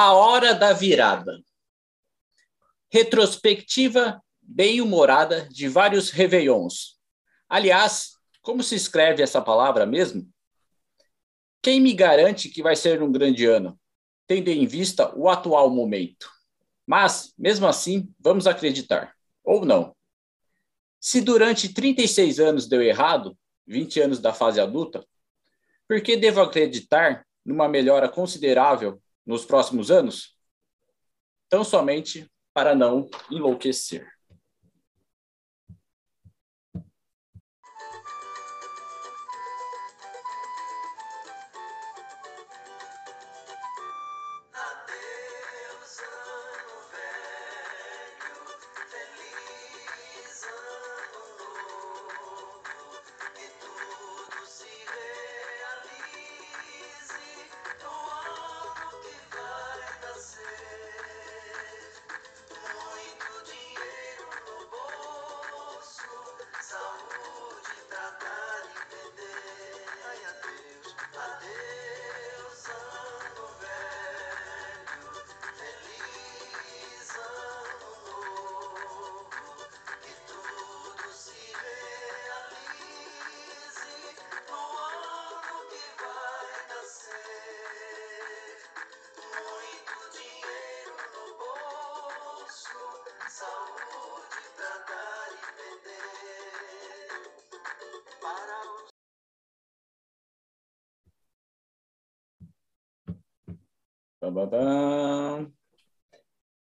A Hora da Virada. Retrospectiva bem-humorada de vários réveillons. Aliás, como se escreve essa palavra mesmo? Quem me garante que vai ser um grande ano, tendo em vista o atual momento? Mas, mesmo assim, vamos acreditar. Ou não. Se durante 36 anos deu errado, 20 anos da fase adulta, por que devo acreditar numa melhora considerável nos próximos anos? Tão somente para não enlouquecer.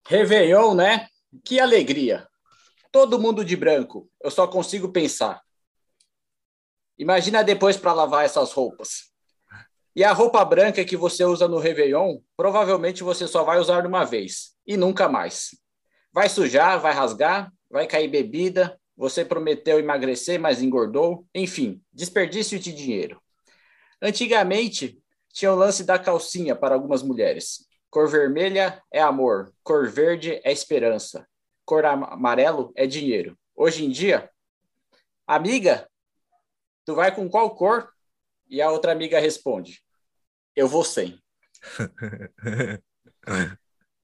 Réveillon, né? Que alegria. Todo mundo de branco. Eu só consigo pensar. Imagina depois para lavar essas roupas. E a roupa branca que você usa no Réveillon, provavelmente você só vai usar uma vez e nunca mais. Vai sujar, vai rasgar, vai cair bebida. Você prometeu emagrecer, mas engordou. Enfim, desperdício de dinheiro. Antigamente, tinha o lance da calcinha para algumas mulheres. Cor vermelha é amor, cor verde é esperança, cor amarelo é dinheiro. Hoje em dia, amiga, tu vai com qual cor? E a outra amiga responde: Eu vou sem.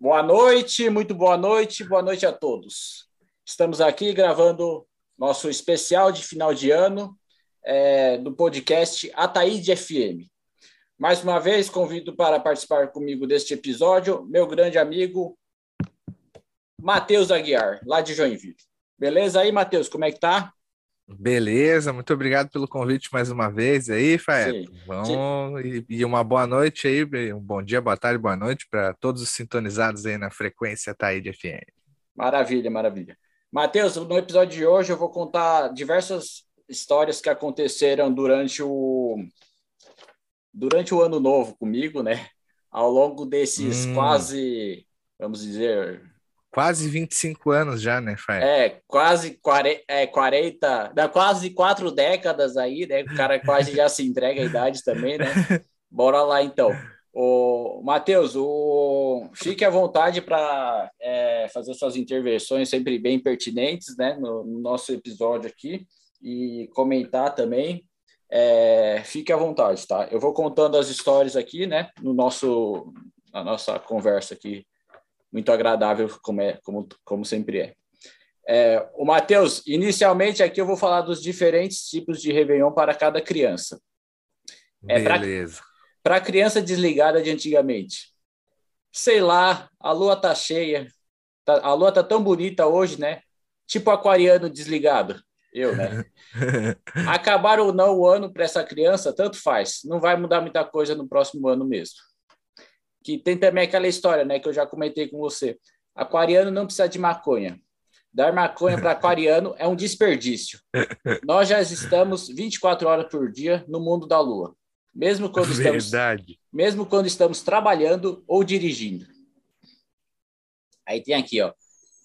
boa noite, muito boa noite, boa noite a todos. Estamos aqui gravando nosso especial de final de ano é, do podcast Ataíde FM. Mais uma vez, convido para participar comigo deste episódio meu grande amigo Matheus Aguiar, lá de Joinville. Beleza aí, Matheus? Como é que tá? Beleza, muito obrigado pelo convite mais uma vez aí, Fael. Vamos e, e, uma boa noite aí, um bom dia, boa tarde, boa noite para todos os sintonizados aí na frequência Taíde FM. Maravilha, maravilha. Matheus, no episódio de hoje eu vou contar diversas histórias que aconteceram durante o durante o ano novo comigo, né? Ao longo desses hum. quase, vamos dizer. Quase 25 anos já, né, Fai? É, quase 40, é, 40 dá quase quatro décadas aí, né? O cara quase já se entrega a idade também, né? Bora lá então. O Matheus, o... fique à vontade para é, fazer suas intervenções sempre bem pertinentes, né, no, no nosso episódio aqui e comentar também é, fique à vontade, tá? Eu vou contando as histórias aqui, né? No nosso, na nossa conversa aqui, muito agradável, como, é, como, como sempre é. é o Matheus, inicialmente aqui eu vou falar dos diferentes tipos de Réveillon para cada criança. É, Beleza. Para criança desligada de antigamente. Sei lá, a lua tá cheia, tá, a lua tá tão bonita hoje, né? Tipo aquariano desligado. Eu, né? Acabar ou não o ano para essa criança, tanto faz. Não vai mudar muita coisa no próximo ano mesmo. Que tem também aquela história, né, que eu já comentei com você. Aquariano não precisa de maconha. Dar maconha para aquariano é um desperdício. Nós já estamos 24 horas por dia no mundo da lua. Mesmo quando estamos Verdade. mesmo quando estamos trabalhando ou dirigindo. Aí tem aqui, ó.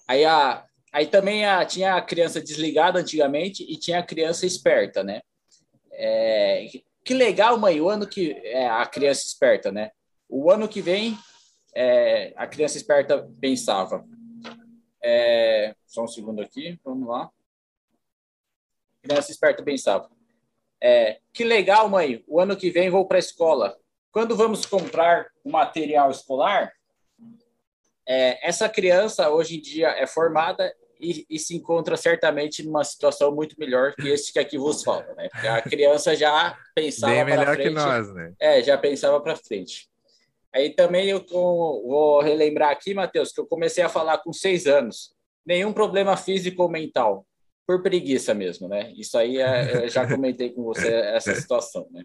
Aí a Aí também a, tinha a criança desligada antigamente e tinha a criança esperta, né? É, que legal, mãe, o ano que é, a criança esperta, né? O ano que vem, é, a criança esperta pensava. É, só um segundo aqui, vamos lá. A criança esperta pensava. É, que legal, mãe, o ano que vem vou para a escola. Quando vamos comprar o material escolar? é, essa criança hoje em dia é formada e, e, se encontra certamente numa situação muito melhor que este que aqui vos fala, né? Porque a criança já pensava melhor frente, que nós, né? É, já pensava para frente. Aí também eu vou relembrar aqui, Matheus, que eu comecei a falar com seis anos. Nenhum problema físico ou mental, por preguiça mesmo, né? Isso aí é, eu já comentei com você essa situação, né?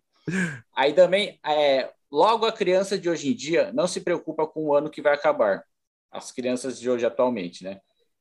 Aí também, é, logo a criança de hoje em dia não se preocupa com o ano que vai acabar. As crianças de hoje atualmente, né?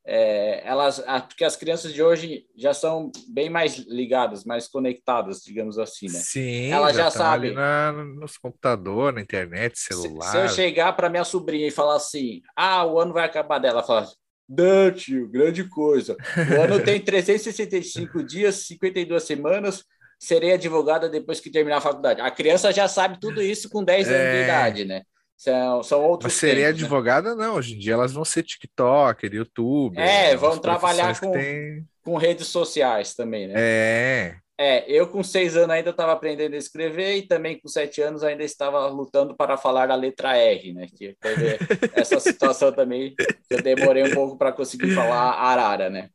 É, elas, porque as crianças de hoje já são bem mais ligadas, mais conectadas, digamos assim, né? Sim, elas já, já sabem. Na, nos computadores, na internet, celular. Se, se eu chegar para minha sobrinha e falar assim, ah, o ano vai acabar dela, ela fala, não, tio, grande coisa. O ano tem 365 dias, 52 semanas, serei advogada depois que terminar a faculdade. A criança já sabe tudo isso com 10 é... anos de é. idade, né? São, são outros. Mas seria tempos, né? advogada, né? não. Hoje em dia elas vão ser TikToker, YouTube. É, vão trabalhar com, tem... com redes sociais também, né? É. É, eu com seis anos ainda estava aprendendo a escrever e também com sete anos ainda estava lutando para falar a letra R, né? Que teve essa situação também, eu demorei um pouco para conseguir falar arara, né?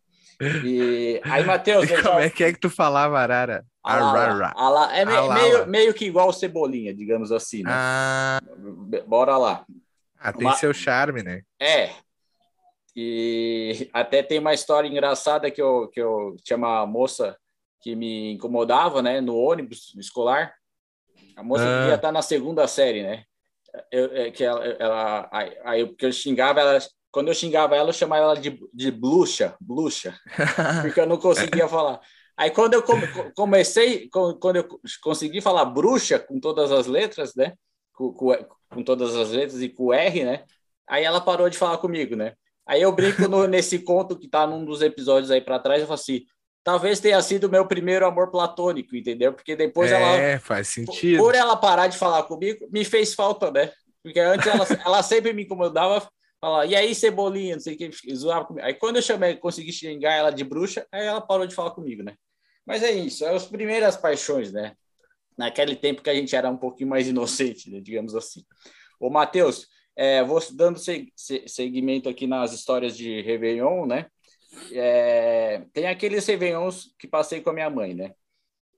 E aí, Matheus. Como já... é que é que tu falava arara? Arara. Ala, é me, meio, meio que igual cebolinha, digamos assim, né? Ah. Bora lá. Ah, tem uma... seu charme, né? É. E até tem uma história engraçada que eu, que eu tinha uma moça que me incomodava, né, no ônibus escolar. A moça ah. devia estar na segunda série, né? Eu, é, que ela, ela aí porque eu xingava ela, quando eu xingava ela, eu chamava ela de, de bluxa, bluxa, porque eu não conseguia falar. Aí quando eu comecei, quando eu consegui falar bruxa com todas as letras, né? Com, com, com, todas as letras e com R, né? Aí ela parou de falar comigo, né? Aí eu brinco no, nesse conto que tá num dos episódios aí para trás, eu falo assim, talvez tenha sido meu primeiro amor platônico, entendeu? Porque depois é, ela. É, faz sentido. Por ela parar de falar comigo, me fez falta, né? Porque antes ela, ela sempre me incomodava, e aí, cebolinha, não sei o que, zoava comigo. Aí quando eu chamei, consegui xingar ela de bruxa, aí ela parou de falar comigo, né? Mas é isso, é as primeiras paixões, né? Naquele tempo que a gente era um pouquinho mais inocente, né? digamos assim. Ô, Matheus, é, vou dando segmento aqui nas histórias de Réveillon, né? É, tem aqueles Réveillons que passei com a minha mãe, né?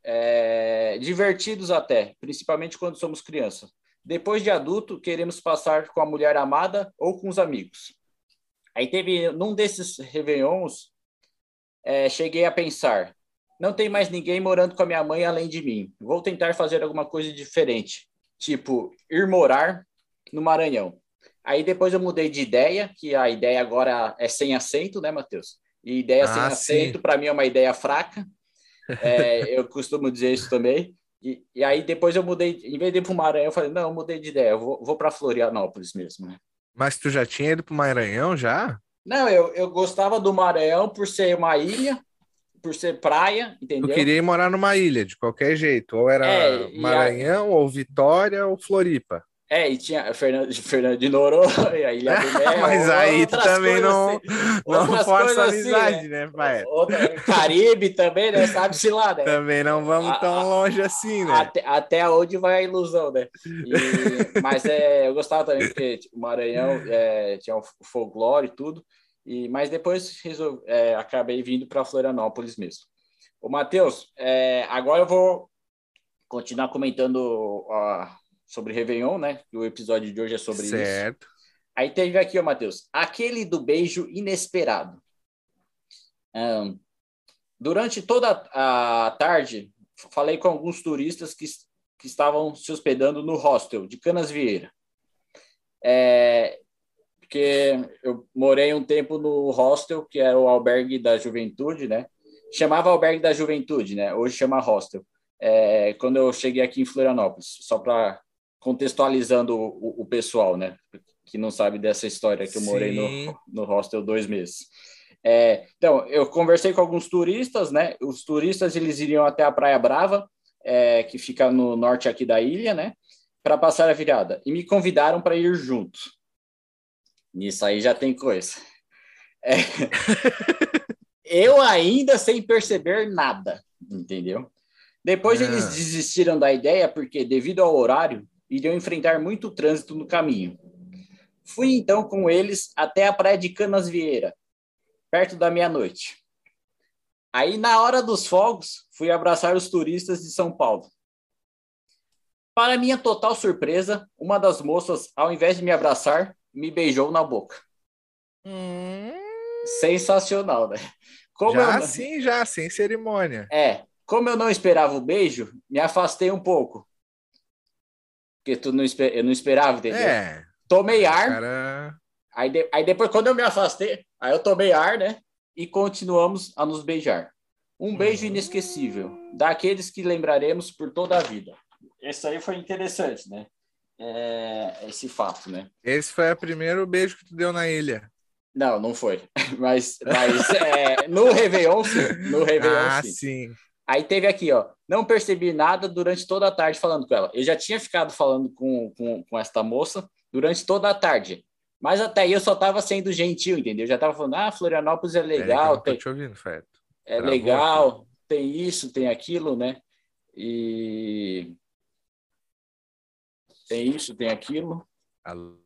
É, divertidos até, principalmente quando somos crianças. Depois de adulto, queremos passar com a mulher amada ou com os amigos. Aí teve, num desses Réveillons, é, cheguei a pensar, não tem mais ninguém morando com a minha mãe além de mim. Vou tentar fazer alguma coisa diferente, tipo ir morar no Maranhão. Aí depois eu mudei de ideia, que a ideia agora é sem acento, né, Matheus? E ideia ah, sem acento, para mim, é uma ideia fraca. É, eu costumo dizer isso também. E, e, aí depois eu mudei, em vez de ir para o Maranhão, eu falei, não, eu mudei de ideia, eu vou, vou para Florianópolis mesmo, né? Mas tu já tinha ido para o Maranhão já? Não, eu, eu gostava do Maranhão por ser uma ilha, por ser praia, entendeu? Eu queria ir morar numa ilha, de qualquer jeito. Ou era é, Maranhão, a... ou Vitória, ou Floripa. É, e tinha Fernando, Fernando de Noronha, a Ilha do Mel. Mas aí também não, assim, não força a amizade, assim, né, né pai? Outra, Caribe também, né? Sabe-se lá, né? Também não vamos tão a, longe assim, né? Até, até onde vai a ilusão, né? E, mas é, eu gostava também, porque tipo, o Maranhão é, tinha o folclore e tudo. E, mas depois resolvi, é, acabei vindo para Florianópolis mesmo. Ô, Matheus, é, agora eu vou continuar comentando sobre Réveillon, né? O episódio de hoje é sobre certo. isso. Certo. Aí teve aqui, ó, Matheus, aquele do beijo inesperado. Um, durante toda a tarde, falei com alguns turistas que, que estavam se hospedando no hostel de Canas Vieira. É, porque eu morei um tempo no hostel, que era o albergue da juventude, né? Chamava albergue da juventude, né? Hoje chama hostel. É, quando eu cheguei aqui em Florianópolis, só para contextualizando o, o, pessoal, né? Que não sabe dessa história que eu morei no, no hostel dois meses. É, então, eu conversei com alguns turistas, né? Os turistas eles iriam até a Praia Brava, é, que fica no norte aqui da ilha, né? Para passar a virada. E me convidaram para ir junto. Nisso aí já tem coisa. É. eu ainda sem perceber nada, entendeu? Depois eles desistiram da ideia porque, devido ao horário, iriam enfrentar muito trânsito no caminho. Fui então com eles até a praia de Canas Vieira, perto da meia-noite. Aí, na hora dos fogos, fui abraçar os turistas de São Paulo. Para minha total surpresa, uma das moças, ao invés de me abraçar, me beijou na boca. Hum... Sensacional, né? Como já eu... sim, já, sem cerimônia. É, como eu não esperava o beijo, me afastei um pouco. Porque tu não esper... eu não esperava, entendeu? É. Tomei ar. Cara... Aí, de... aí depois, quando eu me afastei, aí eu tomei ar, né? E continuamos a nos beijar. Um beijo inesquecível, daqueles que lembraremos por toda a vida. Esse aí foi interessante, né? É... esse fato, né? Esse foi o primeiro beijo que tu deu na ilha. Não, não foi. Mas, mas é, no Réveillon, sim. No Réveillon, ah, sim. sim. Aí teve aqui, ó. Não percebi nada durante toda a tarde falando com ela. Eu já tinha ficado falando com, com, com esta moça durante toda a tarde. Mas até aí eu só tava sendo gentil, entendeu? Eu já tava falando, ah, Florianópolis é legal. É, tem... te ouvindo, Feto. É legal, tem isso, tem aquilo, né? E tem isso, tem aquilo. Alô.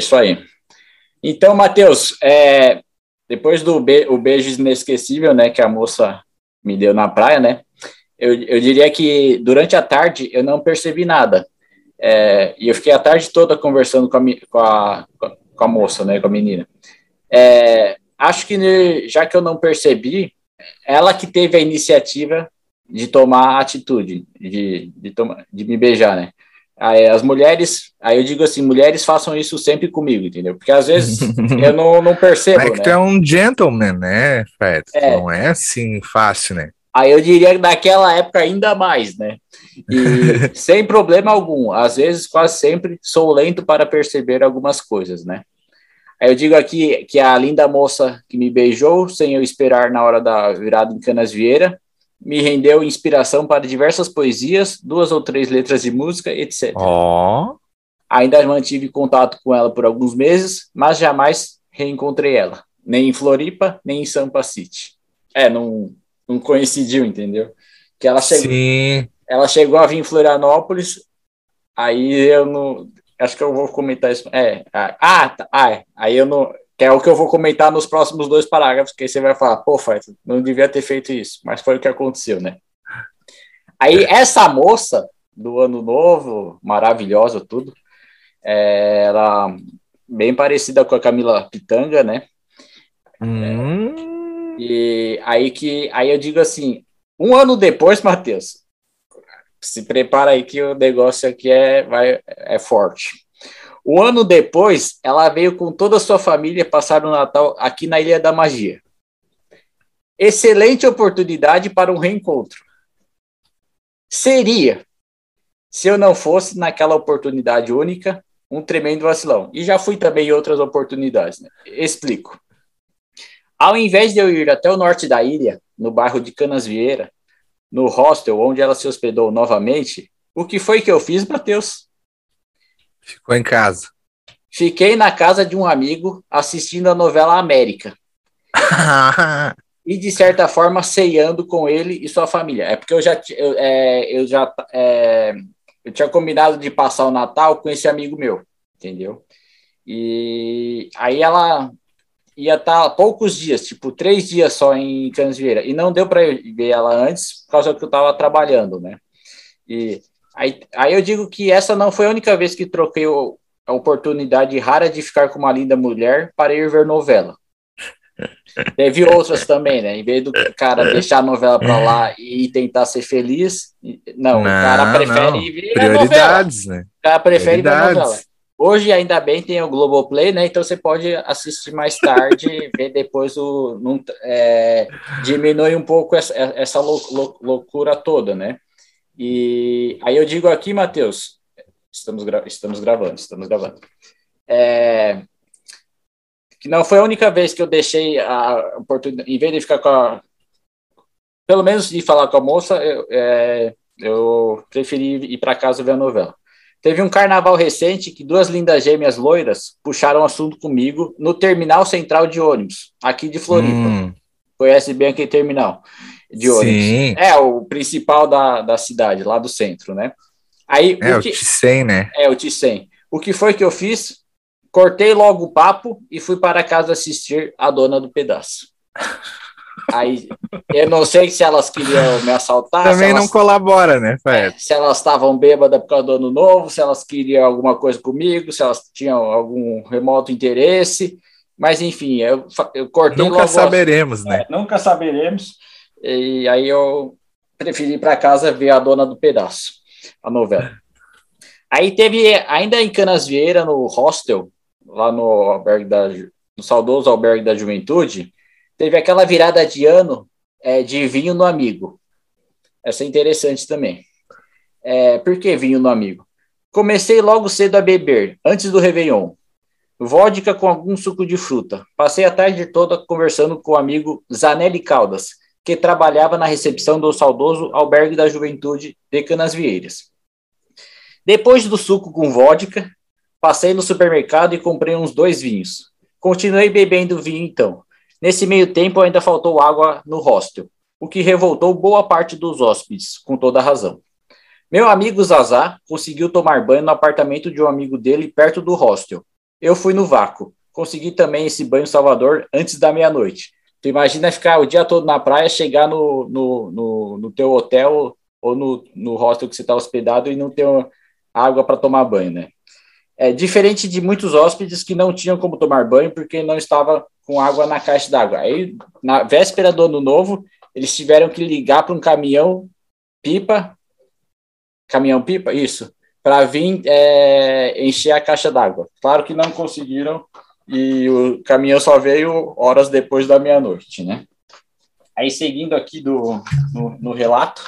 Isso aí. Então, Matheus, é, depois do be o beijo inesquecível, né, que a moça me deu na praia, né, eu, eu diria que durante a tarde eu não percebi nada. É, e eu fiquei a tarde toda conversando com a, com a, com a moça, né, com a menina. É, acho que já que eu não percebi, ela que teve a iniciativa de tomar a atitude, de, de, de me beijar, né? As mulheres, aí eu digo assim, mulheres façam isso sempre comigo, entendeu? Porque às vezes eu não, não percebo. É que né? tu é um gentleman, né, Fred? É. Não é assim fácil, né? Aí eu diria que naquela época ainda mais, né? E sem problema algum. Às vezes, quase sempre, sou lento para perceber algumas coisas, né? Aí eu digo aqui que a linda moça que me beijou, sem eu esperar na hora da virada em Canas Vieira, me rendeu inspiração para diversas poesias, duas ou três letras de música, etc. Oh. Ainda mantive contato com ela por alguns meses, mas jamais reencontrei ela, nem em Floripa, nem em Sampa City. É, não, não coincidiu, entendeu? Que ela chegou, Sim. ela chegou a vir em Florianópolis, aí eu não, acho que eu vou comentar isso. É, ah, tá, ah, é, aí eu não, que é o que eu vou comentar nos próximos dois parágrafos, que aí você vai falar, pô, Fred, não devia ter feito isso, mas foi o que aconteceu, né? Aí essa moça do ano novo, maravilhosa, tudo, é, ela bem parecida com a Camila Pitanga, né? Hum. É, e aí que aí eu digo assim, um ano depois, Matheus, se prepara aí que o negócio aqui é, vai, é forte. Um ano depois, ela veio com toda a sua família passar o Natal aqui na Ilha da Magia. Excelente oportunidade para um reencontro. Seria, se eu não fosse naquela oportunidade única, um tremendo vacilão. E já fui também em outras oportunidades. Né? Explico. Ao invés de eu ir até o norte da ilha, no bairro de Canas Vieira, no hostel onde ela se hospedou novamente, O que foi que eu fiz, Matheus? Ficou em casa. Fiquei na casa de um amigo assistindo a novela América. e, de certa forma, ceando com ele e sua família. É porque eu já, eu, é, eu já é, eu tinha combinado de passar o Natal com esse amigo meu, entendeu? E aí ela ia estar tá poucos dias, tipo três dias só em Canasvieira, e não deu para ver ela antes por causa que eu estava trabalhando, né? E aí, aí eu digo que essa não foi a única vez que troquei o, a oportunidade rara de ficar com uma linda mulher para ir ver novela. Teve outras também, né? Em vez do cara deixar a novela para lá e tentar ser feliz, não, não o cara prefere não. ver Prioridades, novela. né? O cara prefere ver novela. Hoje, ainda bem, tem o Globoplay, né? Então você pode assistir mais tarde, ver depois o. Não, é, diminui um pouco essa, essa lou, lou, loucura toda, né? E aí eu digo aqui, Matheus, estamos, gra estamos gravando, estamos gravando. É, que não foi a única vez que eu deixei a oportunidade, em vez de ficar com a. Pelo menos de falar com a moça, eu, é, eu preferi ir para casa ver a novela. Teve um carnaval recente que duas lindas gêmeas loiras puxaram assunto comigo no terminal central de ônibus, aqui de Floripa. Hum. Conhece bem aquele terminal de ônibus? Sim. É, o principal da, da cidade, lá do centro, né? Aí, é, o, que, o né? É, o Ticem. O que foi que eu fiz? Cortei logo o papo e fui para casa assistir a dona do pedaço. Aí, eu não sei se elas queriam me assaltar. Também elas, não colabora, né? É, se elas estavam bêbadas por causa do ano novo, se elas queriam alguma coisa comigo, se elas tinham algum remoto interesse. Mas, enfim, eu, eu cortei Nunca saberemos, né? É, nunca saberemos. E aí eu preferi ir para casa ver a dona do pedaço, a novela. Aí teve, ainda em Canasvieira, no hostel, lá no albergue da, no saudoso albergue da juventude, teve aquela virada de ano é, de vinho no amigo. Essa é interessante também. É, por que vinho no amigo? Comecei logo cedo a beber, antes do Réveillon. Vodka com algum suco de fruta. Passei a tarde toda conversando com o amigo Zanelli Caldas, que trabalhava na recepção do saudoso Albergue da Juventude de Canasvieiras. Depois do suco com vodka, Passei no supermercado e comprei uns dois vinhos. Continuei bebendo vinho então. Nesse meio tempo ainda faltou água no hostel, o que revoltou boa parte dos hóspedes, com toda razão. Meu amigo Zazá conseguiu tomar banho no apartamento de um amigo dele perto do hostel. Eu fui no vácuo. Consegui também esse banho salvador antes da meia-noite. Tu imagina ficar o dia todo na praia, chegar no, no, no, no teu hotel ou no, no hostel que você está hospedado e não ter água para tomar banho, né? É, diferente de muitos hóspedes que não tinham como tomar banho porque não estava com água na caixa d'água. Aí, na véspera do ano novo, eles tiveram que ligar para um caminhão pipa, caminhão pipa, isso, para vir é, encher a caixa d'água. Claro que não conseguiram e o caminhão só veio horas depois da meia-noite, né? Aí, seguindo aqui do, no, no relato,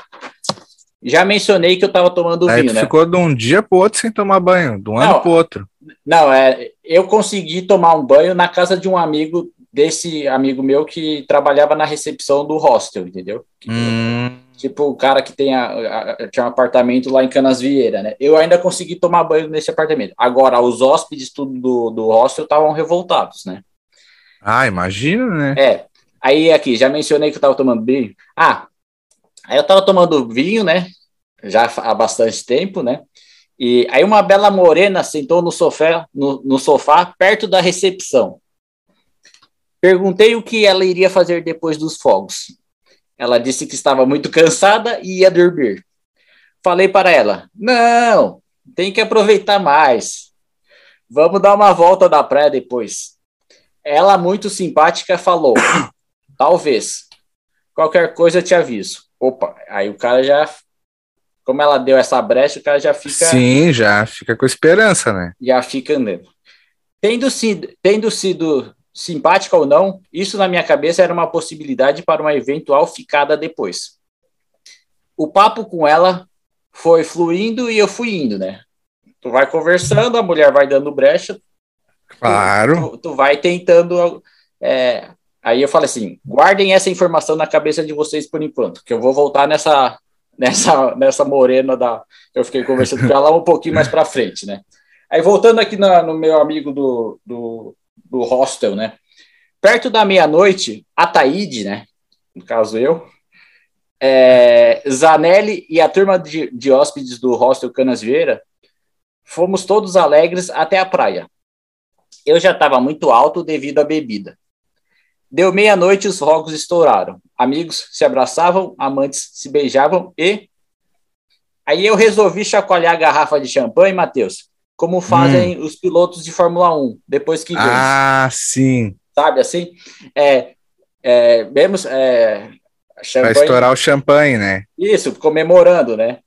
já mencionei que eu estava tomando Aí vinho, né? ficou de um dia para o outro sem tomar banho, de um ano para o outro. Não, é, eu consegui tomar um banho na casa de um amigo desse amigo meu que trabalhava na recepção do hostel, entendeu? Hum. Tipo, o cara que tem a, a, tinha um apartamento lá em Canasvieira, né? Eu ainda consegui tomar banho nesse apartamento. Agora, os hóspedes tudo do, do hostel estavam revoltados, né? Ah, imagina, né? É. Aí aqui, já mencionei que eu estava tomando banho. Ah, Aí eu tava tomando vinho, né? Já há bastante tempo, né? E aí uma bela morena sentou no sofá, no, no sofá perto da recepção. Perguntei o que ela iria fazer depois dos fogos. Ela disse que estava muito cansada e ia dormir. Falei para ela: Não, tem que aproveitar mais. Vamos dar uma volta da praia depois. Ela, muito simpática, falou: Talvez. Qualquer coisa eu te aviso. Opa, aí o cara já. Como ela deu essa brecha, o cara já fica. Sim, já fica com esperança, né? Já fica andando. Tendo sido, tendo sido simpática ou não, isso na minha cabeça era uma possibilidade para uma eventual ficada depois. O papo com ela foi fluindo e eu fui indo, né? Tu vai conversando, a mulher vai dando brecha. Claro. Tu, tu, vai tentando é, Aí eu falei assim: guardem essa informação na cabeça de vocês por enquanto, que eu vou voltar nessa, nessa, nessa morena da. Eu fiquei conversando com ela um pouquinho mais para frente, né? Aí voltando aqui na, no meu amigo do, do, do hostel, né? Perto da meia-noite, a Taíde, né? No caso eu, é, Zanelli e a turma de, de hóspedes do hostel Canas Vieira fomos todos alegres até a praia. Eu já estava muito alto devido à bebida. Deu meia-noite, os fogos estouraram. Amigos se abraçavam, amantes se beijavam e. Aí eu resolvi chacoalhar a garrafa de champanhe, Matheus, como fazem hum. os pilotos de Fórmula 1, depois que. Ah, sim. Sabe assim? É, é, mesmo, é, champanhe... Vai estourar o champanhe, né? Isso, comemorando, né?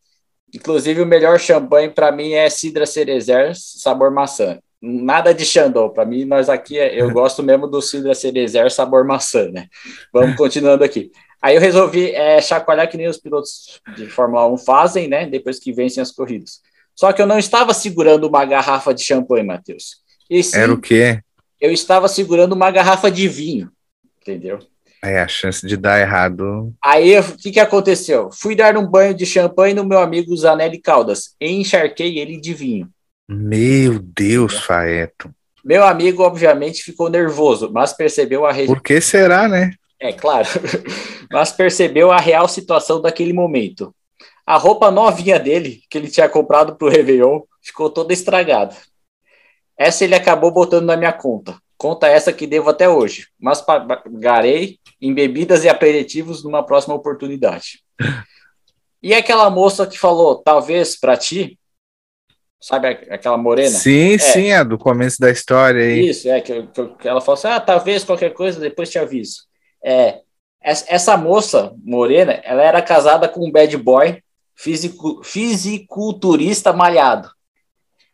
Inclusive, o melhor champanhe para mim é Cidra Cerezer, sabor maçã. Nada de Xandão, para mim, nós aqui, eu gosto mesmo do Cidra Cerezer, sabor maçã, né? Vamos continuando aqui. Aí eu resolvi é, chacoalhar que nem os pilotos de Fórmula 1 fazem, né? Depois que vencem as corridas. Só que eu não estava segurando uma garrafa de champanhe, Matheus. Era o quê? Eu estava segurando uma garrafa de vinho, entendeu? É, a chance de dar errado. Aí, o que, que aconteceu? Fui dar um banho de champanhe no meu amigo Zanelli Caldas e encharquei ele de vinho. Meu Deus, Faeto. Meu amigo, obviamente, ficou nervoso, mas percebeu a. Re... Por que será, né? É, claro. mas percebeu a real situação daquele momento. A roupa novinha dele, que ele tinha comprado para o Réveillon, ficou toda estragada. Essa ele acabou botando na minha conta. Conta essa que devo até hoje, mas pagarei em bebidas e aperitivos numa próxima oportunidade. E aquela moça que falou, talvez para ti, sabe aquela morena? Sim, é. sim, é do começo da história aí. Isso, é, que, que, ela falou assim, ah, talvez qualquer coisa, depois te aviso. É, essa moça morena, ela era casada com um bad boy, fisico, fisiculturista malhado.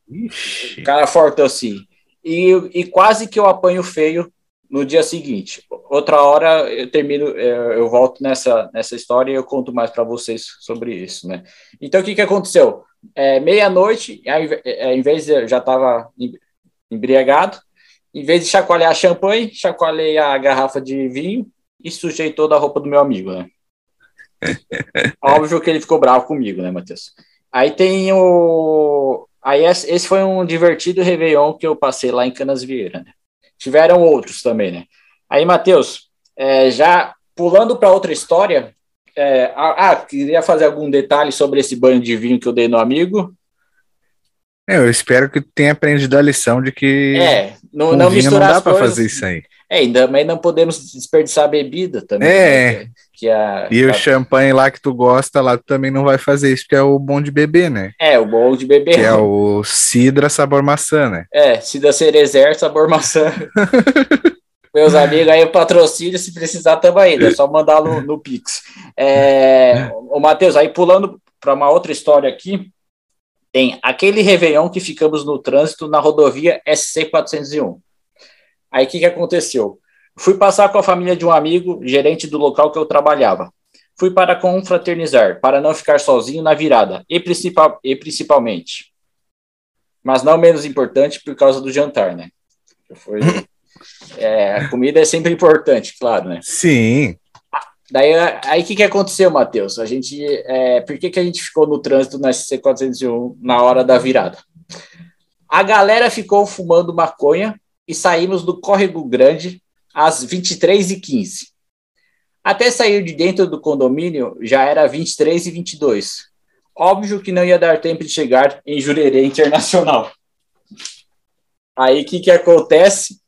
Ixi. Cara forte assim. E, e quase que eu apanho feio no dia seguinte. Outra hora eu termino, é, eu volto nessa, nessa história e eu conto mais para vocês sobre isso, né? Então o que, que aconteceu? É, Meia-noite, é, em vez de eu já estava embriagado, em vez de chacoalhar champanhe, chacoalhei a garrafa de vinho e sujei toda a roupa do meu amigo, né? Óbvio que ele ficou bravo comigo, né, Matheus? Aí tem o. Aí esse foi um divertido Réveillon que eu passei lá em Canas Vieira, né? tiveram outros também, né? Aí, Matheus, é, já pulando para outra história, é, ah, queria fazer algum detalhe sobre esse banho de vinho que eu dei no amigo. É, eu espero que tenha aprendido a lição de que é, não, não misturar não dá para fazer isso aí. É, ainda, mas não podemos desperdiçar bebida também. É. Né? Que a, e a... o champanhe lá que tu gosta, lá tu também não vai fazer isso, que é o bom de beber, né? É, o bom de beber. Que é o cidra sabor maçã, né? É, cidra cerezer sabor maçã. Meus amigos, aí o patrocínio, se precisar, também aí, é só mandar no, no Pix. É, o Matheus, aí pulando para uma outra história aqui, tem aquele Réveillon que ficamos no trânsito na rodovia SC401. Aí o que, que aconteceu? Fui passar com a família de um amigo, gerente do local que eu trabalhava. Fui para confraternizar, para não ficar sozinho na virada, e, principal, e principalmente, mas não menos importante, por causa do jantar, né? Foi, é, a comida é sempre importante, claro, né? Sim. Daí, aí o que, que aconteceu, Matheus? A gente, é, por que, que a gente ficou no trânsito na SC401 na hora da virada? A galera ficou fumando maconha e saímos do Córrego Grande às 23h15. Até sair de dentro do condomínio já era 23 e 22. Óbvio que não ia dar tempo de chegar em Jurerê Internacional. Aí o que, que acontece?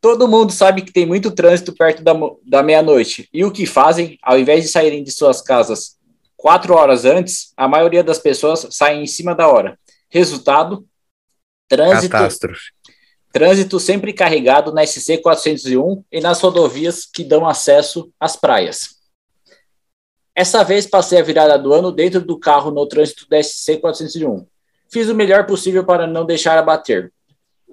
Todo mundo sabe que tem muito trânsito perto da, da meia-noite. E o que fazem? Ao invés de saírem de suas casas quatro horas antes, a maioria das pessoas saem em cima da hora. Resultado: trânsito, Catástrofe. Trânsito sempre carregado na SC 401 e nas rodovias que dão acesso às praias. Essa vez passei a virada do ano dentro do carro no trânsito da SC 401. Fiz o melhor possível para não deixar abater.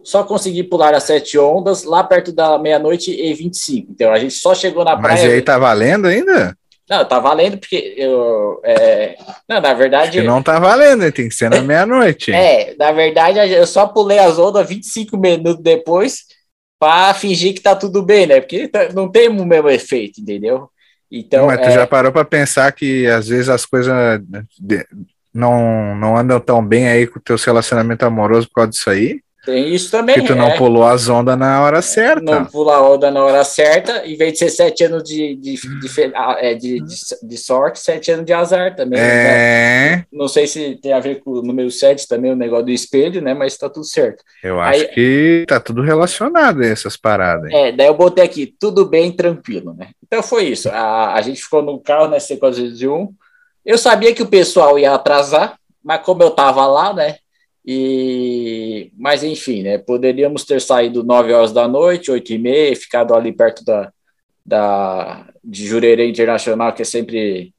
Só consegui pular as sete ondas lá perto da meia-noite e 25. Então a gente só chegou na praia. Mas aí tá valendo ainda? Não, tá valendo porque eu. É... Não, na verdade. não tá valendo, tem que ser na meia-noite. É, na verdade, eu só pulei as ondas 25 minutos depois para fingir que tá tudo bem, né? Porque tá, não tem o mesmo efeito, entendeu? Então, Mas tu é, já parou para pensar que às vezes as coisas de- não, não andam tão bem aí com o teu relacionamento amoroso por causa disso aí? Tem isso também. Que tu não é. pulou as ondas na hora certa. não pula a onda na hora certa, em vez de ser sete anos de, de, de, é, de, de, sorte, sete anos de azar também. né? É, Não sei se tem a ver com o número 7 também, o negócio do espelho, né? Mas tá tudo certo. eu acho Aí- que tá tudo relacionado essas paradas. aí. É, daí eu botei aqui, tudo bem, tranquilo, né? Então foi isso. A, a gente ficou no carro na sequência de um. Eu sabia que o pessoal ia atrasar, mas como eu tava lá, né? E, mas enfim, né? Poderíamos ter saído 9 horas da noite, 8 e meia, ficado ali perto da, da de Jurerê Internacional, que é sempre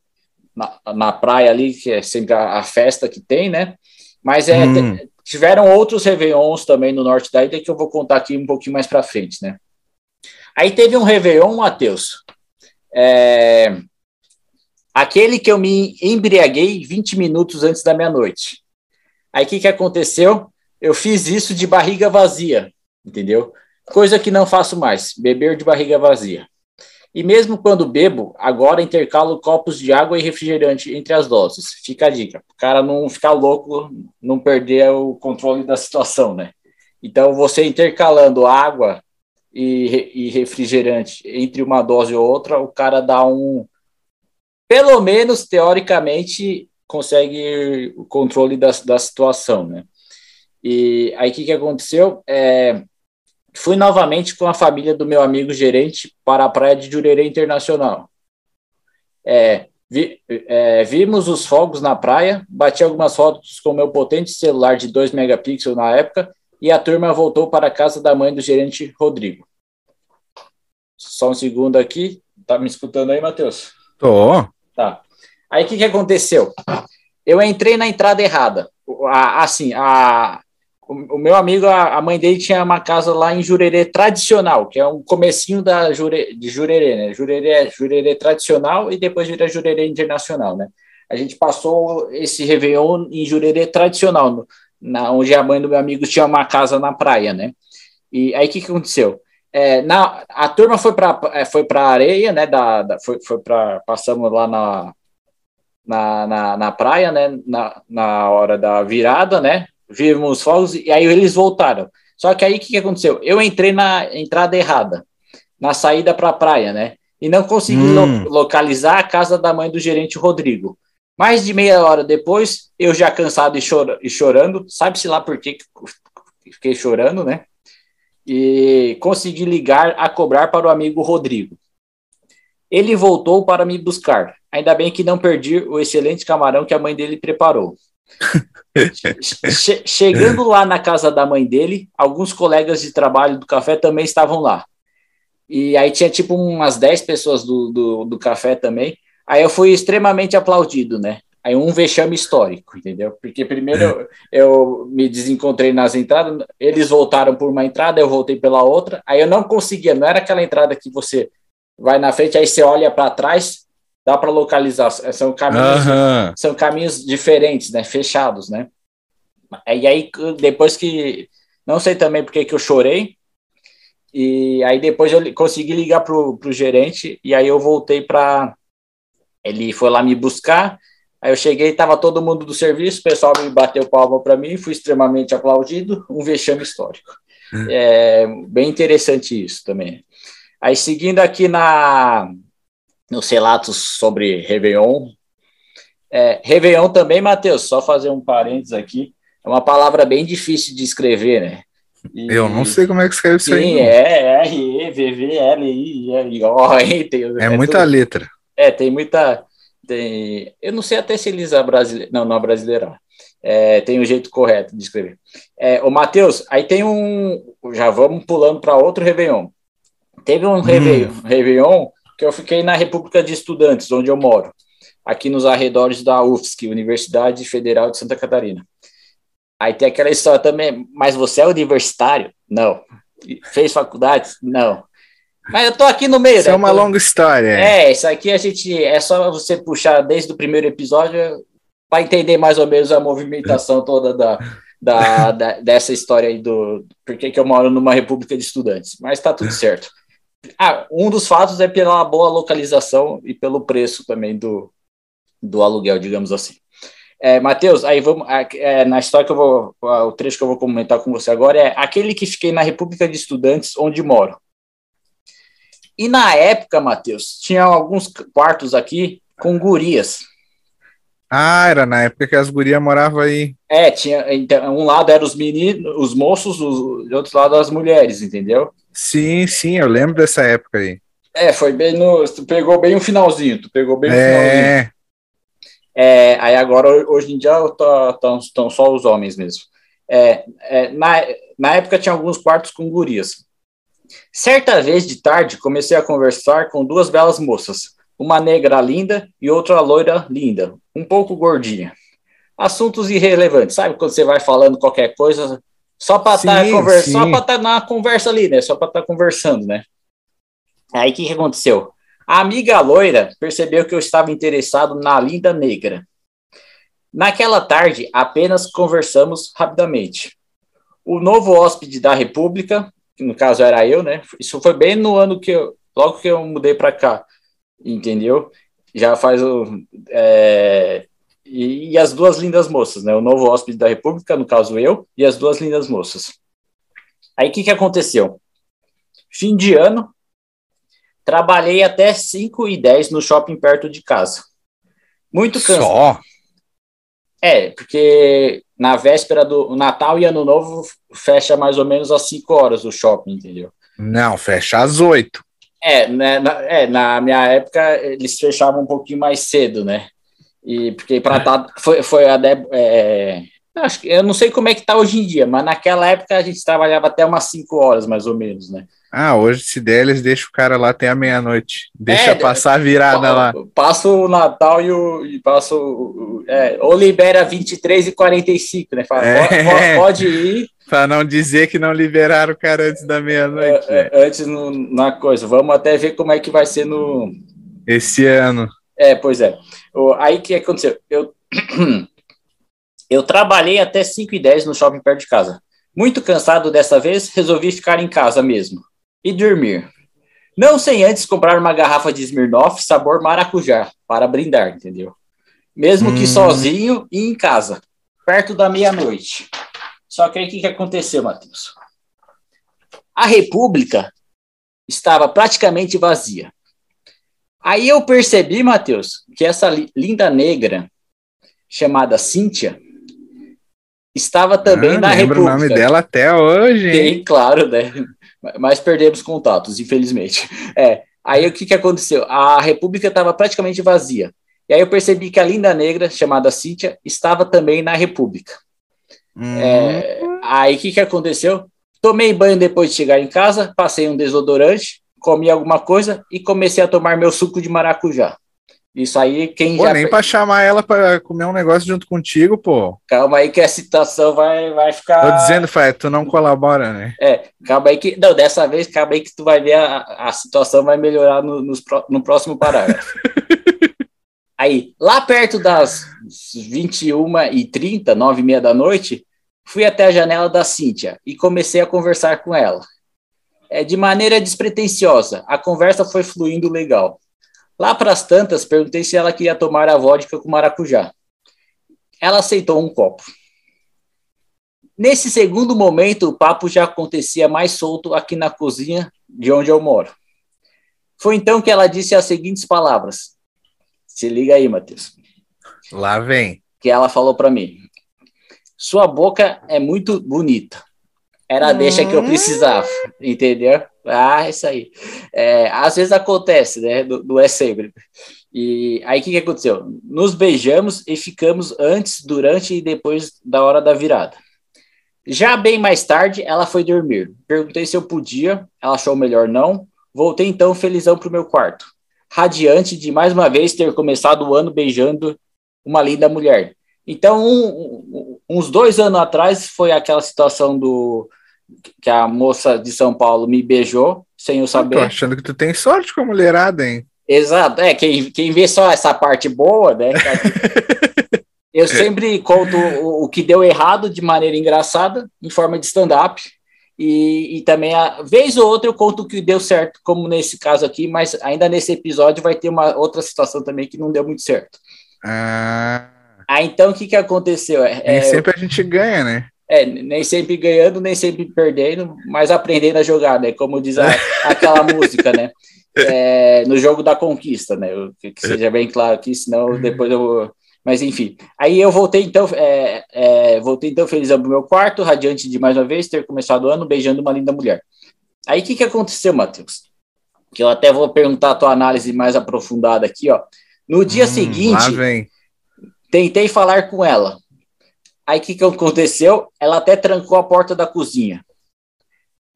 na, na praia ali, que é sempre a, a festa que tem, né? Mas é, Hum. tiveram outros Réveillons também no norte da ilha que eu vou contar aqui um pouquinho mais para frente, né? Aí teve um Réveillon, Matheus. É, aquele que eu me embriaguei 20 minutos antes da meia-noite. Aí o que, que aconteceu? Eu fiz isso de barriga vazia, entendeu? Coisa que não faço mais, beber de barriga vazia. E mesmo quando bebo, agora intercalo copos de água e refrigerante entre as doses. Fica a dica. O cara não ficar louco, não perder o controle da situação, né? Então, você intercalando água e, e refrigerante entre uma dose ou outra, o cara dá um. Pelo menos, teoricamente, consegue o controle da, da situação, né? E aí, o que, que aconteceu? É, fui novamente com a família do meu amigo gerente para a praia de Jurerê Internacional. É, vi- é, vimos os fogos na praia, bati algumas fotos com meu potente celular de 2 megapixels na época e a turma voltou para a casa da mãe do gerente Rodrigo. Só um segundo aqui. Tá me escutando aí, Matheus? Tô. Tá. Aí o que, que aconteceu? Eu entrei na entrada errada. A- Assim, a, o, o meu amigo, a, a mãe dele tinha uma casa lá em Jurerê tradicional, que é um comecinho da Jure, de Jurerê, né? Jurerê é Jurerê tradicional e depois vira Jurerê internacional, né? A gente passou esse Réveillon em Jurerê tradicional, no- na, onde a mãe do meu amigo tinha uma casa na praia, né? E aí o que, que aconteceu? É, na, a turma foi para foi para areia, né? Da, da, foi foi para passamos lá na, na, na, na praia, né? Na, na hora da virada, né? Vimos fogos e aí eles voltaram. Só que aí o que, que aconteceu? Eu entrei na entrada errada, na saída para a praia, né? E não consegui Hum. lo- localizar a casa da mãe do gerente Rodrigo. Mais de meia hora depois, eu já cansado e, chora, e chorando, sabe-se lá por que fiquei chorando, né? E consegui ligar a cobrar para o amigo Rodrigo. Ele voltou para me buscar. Ainda bem que não perdi o excelente camarão que a mãe dele preparou. Che- chegando lá na casa da mãe dele, alguns colegas de trabalho do café também estavam lá. E aí tinha tipo umas 10 pessoas do, do, do café também. Aí eu fui extremamente aplaudido, né? Aí um vexame histórico, entendeu? Porque primeiro eu, eu me desencontrei nas entradas, eles voltaram por uma entrada, eu voltei pela outra. Aí eu não conseguia, não era aquela entrada que você vai na frente, aí você olha para trás, dá para localizar. São caminhos são caminhos diferentes, né? Fechados, né? E aí, depois que. Não sei também porque que eu chorei. E aí, depois eu consegui ligar pro, pro gerente. E aí, eu voltei para. Ele foi lá me buscar. Aí, eu cheguei, tava todo mundo do serviço. O pessoal me bateu palma para mim. Fui extremamente aplaudido. Um vexame histórico. É bem interessante isso também. Aí, seguindo aqui na, nos relatos sobre Réveillon, é, Réveillon também, Matheus, só fazer um parênteses aqui, é uma palavra bem difícil de escrever, né? E- Eu não sei como é que escreve isso aí. Sim, não. é R-E-V-V-L-I-L-O. hein, tem- É muita tudo- letra. É, tem muita. Tem, eu não sei até se eles a brasileira. Não, não a brasileira. É, tem um jeito correto de escrever. É, o Matheus, aí tem um. Já vamos pulando para outro Réveillon. Teve um Réveillon, Réveillon que eu fiquei na República de Estudantes, onde eu moro, aqui nos arredores da UFSC, Universidade Federal de Santa Catarina. Aí tem aquela história também, mas você é universitário? Não. Fez faculdade? Não. Mas eu tô aqui no meio. Isso é né? uma Tô- longa história. é, isso aqui a gente é só você puxar desde o primeiro episódio para entender mais ou menos a movimentação toda da, da, da- dessa história aí do por que que eu moro numa república de estudantes. Mas tá tudo certo. Ah, um dos fatos é pela boa localização e pelo preço também do, do aluguel, digamos assim. É, Matheus, aí vamos. É, na história que eu vou. O trecho que eu vou comentar com você agora é aquele que fiquei na República de Estudantes, onde moro. E na época, Matheus, tinha alguns quartos aqui com gurias. Ah, era na época que as gurias moravam aí. É, tinha. Então, um lado eram os meninos, os moços, os, do outro lado as mulheres, entendeu? Sim, sim, eu lembro dessa época aí. É, foi bem no. Tu pegou bem o finalzinho, tu pegou bem o É, finalzinho. É, aí agora, hoje em dia, estão só os homens mesmo. É, é, na, na época tinha alguns quartos com gurias. Certa vez de tarde, comecei a conversar com duas belas moças, uma negra linda e outra loira linda, um pouco gordinha. Assuntos irrelevantes, sabe quando você vai falando qualquer coisa só para estar Sim, conversa, só para estar na conversa ali, né? Só para estar conversando, né? Aí o que, que aconteceu? A amiga loira percebeu que eu estava interessado na linda negra. Naquela tarde, apenas conversamos rapidamente. O novo hóspede da República, que no caso era eu, né? Isso foi bem no ano que eu, logo que eu mudei para cá, entendeu? Já faz o. é, e, e as duas lindas moças, né? O novo hóspede da República, no caso eu, e as duas lindas moças. Aí o que, que aconteceu? Fim de ano, trabalhei até 5 e 10 no shopping perto de casa. Muito cansado. só. É, porque na véspera do Natal e Ano Novo fecha mais ou menos às 5 horas o shopping, entendeu? Não, fecha às oito. É, né, na, é, na minha época eles fechavam um pouquinho mais cedo, né? E porque para tá, foi, foi a Deb- é, acho que eu não sei como é que tá hoje em dia, mas naquela época a gente trabalhava até umas 5 horas mais ou menos, né? Ah, hoje, se der, eles deixam o cara lá até a meia-noite. Deixa É, passar a virada lá. Passa o Natal e o e passa o, o- é, ou libera 23 e 45, né? Fala, É. "Pode- ir, Pra não dizer que não liberaram o cara antes da meia-noite. É, né? é, antes no- na coisa. Vamos até ver como é que vai ser no. Esse ano. É, pois é. O- aí o que aconteceu? Eu, eu trabalhei até 5 e 10 no shopping perto de casa. Muito cansado dessa vez, resolvi ficar em casa mesmo e dormir. Não sem antes comprar uma garrafa de Smirnoff sabor maracujá para brindar, entendeu? Mesmo que Hum. sozinho e em casa, perto da meia-noite. Só que aí o que, que aconteceu, Matheus? A República estava praticamente vazia. Aí eu percebi, Matheus, que essa li- linda negra, chamada Cíntia, estava também Ah, na lembro República. o nome dela até hoje? Tem, claro, né? Mas perdemos contatos, infelizmente. É. Aí o que, que aconteceu? A República estava praticamente vazia. E aí eu percebi que a linda negra, chamada Cíntia, estava também na República. Hum, É, aí o que, que aconteceu? Tomei banho depois de chegar em casa, passei um desodorante, comi alguma coisa e comecei a tomar meu suco de maracujá. Isso aí, quem Pô, já. nem pra chamar ela pra comer um negócio junto contigo, pô. Calma aí que a situação vai, vai ficar. Tô dizendo, Fai, tu não colabora, né? É, calma aí que. Não, dessa vez, calma aí que tu vai ver a, a situação vai melhorar no, pró- no próximo parágrafo. aí, lá perto das 21h30, 9h30 da noite, fui até a janela da Cíntia e comecei a conversar com ela. É, de maneira despretensiosa, a conversa foi fluindo legal. Lá para as tantas, perguntei se ela queria tomar a vodka com maracujá. Ela aceitou um copo. Nesse segundo momento, o papo já acontecia mais solto aqui na cozinha de onde eu moro. Foi então que ela disse as seguintes palavras. Se liga aí, Matheus. Lá vem. Que ela falou para mim: Sua boca é muito bonita. Era a deixa que eu precisava, entendeu? Ah, isso aí. É, às vezes acontece, né? Não, é sempre. E aí o que, que aconteceu? Nos beijamos e ficamos antes, durante e depois da hora da virada. Já bem mais tarde, ela foi dormir. Perguntei se eu podia, ela achou melhor não. Voltei então felizão para o meu quarto, radiante de mais uma vez ter começado o ano beijando uma linda mulher. Então, um, um, uns dois anos atrás foi aquela situação do que a moça de São Paulo me beijou sem eu Eu saber. tô achando que tu tem sorte com a mulherada, hein? Exato, é, quem, quem vê só essa parte boa, né? Eu sempre conto o, o que deu errado de maneira engraçada, em forma de stand-up, E, e também, a vez ou outra, eu conto o que deu certo, como nesse caso aqui, mas ainda nesse episódio vai ter uma outra situação também que não deu muito certo. Ah. Ah, então o que, que aconteceu? Nem é, sempre a gente ganha, né? É, nem sempre ganhando, nem sempre perdendo, mas aprendendo a jogar, né? Como diz a, aquela música, né? É, no jogo da conquista, né? Que, que, seja bem claro aqui, senão depois eu vou. Mas enfim. Aí eu voltei então, é, é, voltei então feliz ao meu quarto, radiante de mais uma vez ter começado o ano beijando uma linda mulher. Aí o que, que aconteceu, Matheus? Que eu até vou perguntar a tua análise mais aprofundada aqui, ó. No dia hum, seguinte, tentei falar com ela. Aí o que, que aconteceu? Ela até trancou a porta da cozinha.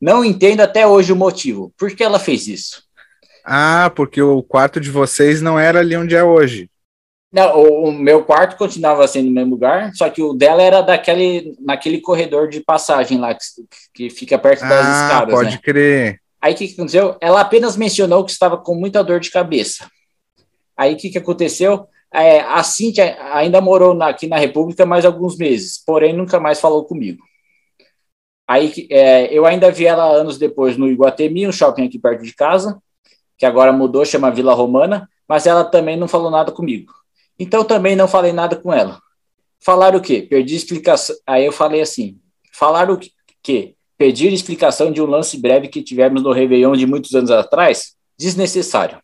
Não entendo até hoje o motivo. Por que ela fez isso? Ah, porque o quarto de vocês não era ali onde é hoje. Não, o, o, meu quarto continuava sendo no mesmo lugar, só que o dela era daquele, naquele corredor de passagem lá, que, que fica perto das ah, escadas. Pode né? crer. Aí o que, que aconteceu? Ela apenas mencionou que estava com muita dor de cabeça. Aí o que, que aconteceu? É, a Cintia ainda morou na, aqui na República mais alguns meses, porém nunca mais falou comigo. Aí é, eu ainda vi ela anos depois no Iguatemi, um shopping aqui perto de casa, que agora mudou, chama Vila Romana, mas ela também não falou nada comigo. Então também não falei nada com ela. Falaram o quê? Perdi explicação. Aí eu falei assim: falaram o quê? Pedir explicação de um lance breve que tivemos no Réveillon de muitos anos atrás? Desnecessário.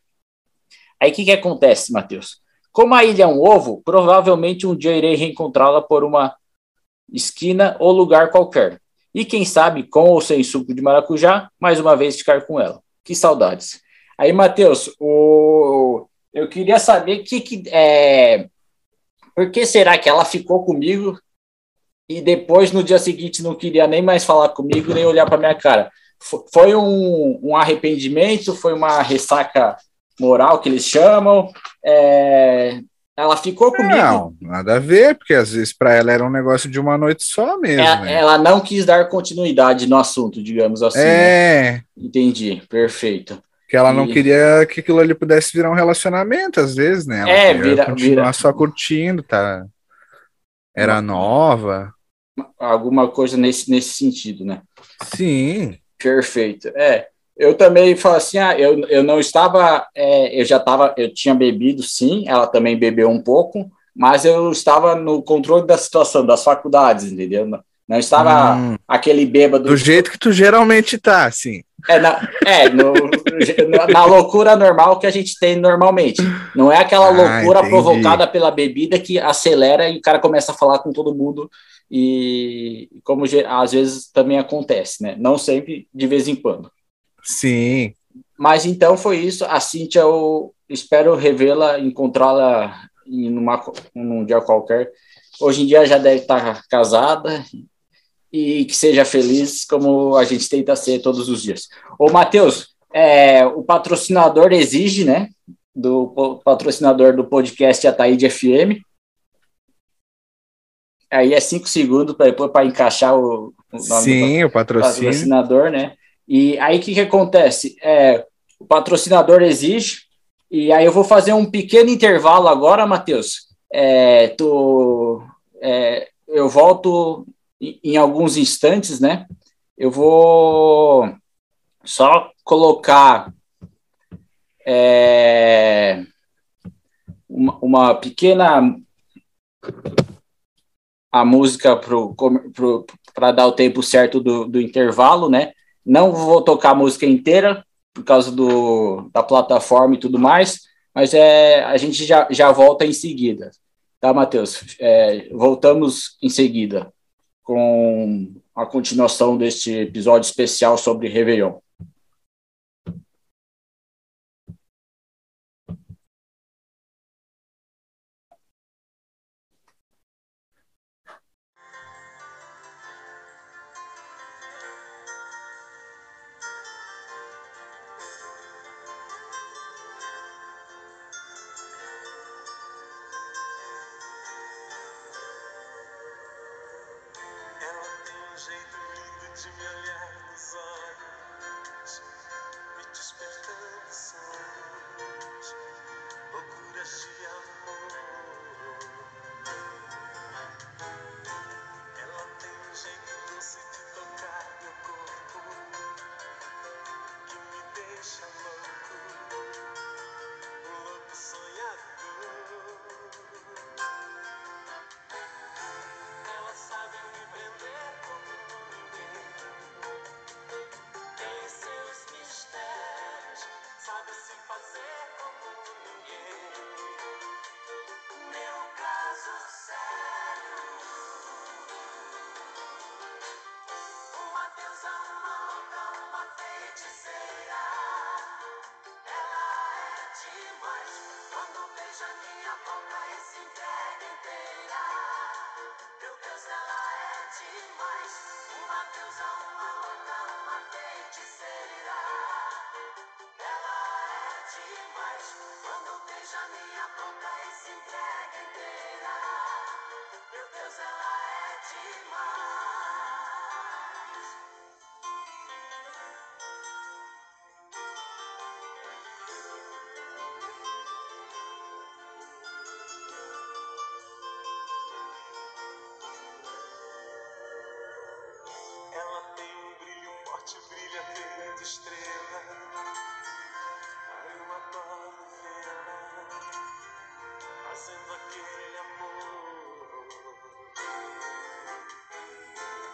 Aí o que, que acontece, Matheus? Como a ilha é um ovo, provavelmente um dia irei reencontrá-la por uma esquina ou lugar qualquer. E quem sabe, com ou sem suco de maracujá, mais uma vez ficar com ela. Que saudades. Aí, Matheus, o... eu queria saber que, que é... por que será que ela ficou comigo e depois, no dia seguinte, não queria nem mais falar comigo, nem olhar para minha cara? Foi um, um arrependimento? Foi uma ressaca moral que eles chamam. É, ela ficou comigo. Não, nada a ver, porque às vezes para ela era um negócio de uma noite só mesmo. É, né? Ela não quis dar continuidade no assunto, digamos assim. Né? É. Né? Entendi, perfeito. Que ela e... não queria que aquilo ali pudesse virar um relacionamento, às vezes, né? Ela é, vira, continuar vira. só curtindo, tá? Era nova. Alguma coisa nesse, nesse sentido, né? Sim. Perfeito. É. Eu também falo assim, ah, eu, eu não estava, é, eu já estava, eu tinha bebido sim, ela também bebeu um pouco, mas eu estava no controle da situação, das faculdades, entendeu? Não, não estava hum, aquele bêbado. Do jeito que tu geralmente tá, sim. É, na, é no, na loucura normal que a gente tem normalmente. Não é aquela ah, loucura ah, provocada pela bebida que acelera e o cara começa a falar com todo mundo e como às vezes também acontece, né? Não sempre, de vez em quando. Sim. Mas então foi isso. A Cintia, eu espero revê-la, encontrá-la em uma, num dia qualquer. Hoje em dia já deve estar casada e que seja feliz como a gente tenta ser todos os dias. Ô, Matheus, é, o patrocinador exige, né? Do patrocinador do podcast Ataíde FM. Aí é cinco segundos para encaixar o, o nome Sim, do o patrocinador, né? E aí o que, que acontece? É, o patrocinador exige, e aí eu vou fazer um pequeno intervalo agora, Matheus. É, tô, é, eu volto em, em alguns instantes, né? Eu vou só colocar é, uma, uma, pequena a música para dar o tempo certo do, do intervalo, né? Não vou tocar a música inteira por causa do, da plataforma e tudo mais, mas é, a gente já, já volta em seguida. Tá, Matheus? É, voltamos em seguida com a continuação deste episódio especial sobre Réveillon. Demais. Uma deusa, feito estrela. Eu adoro vê-la fazendo aquele amor.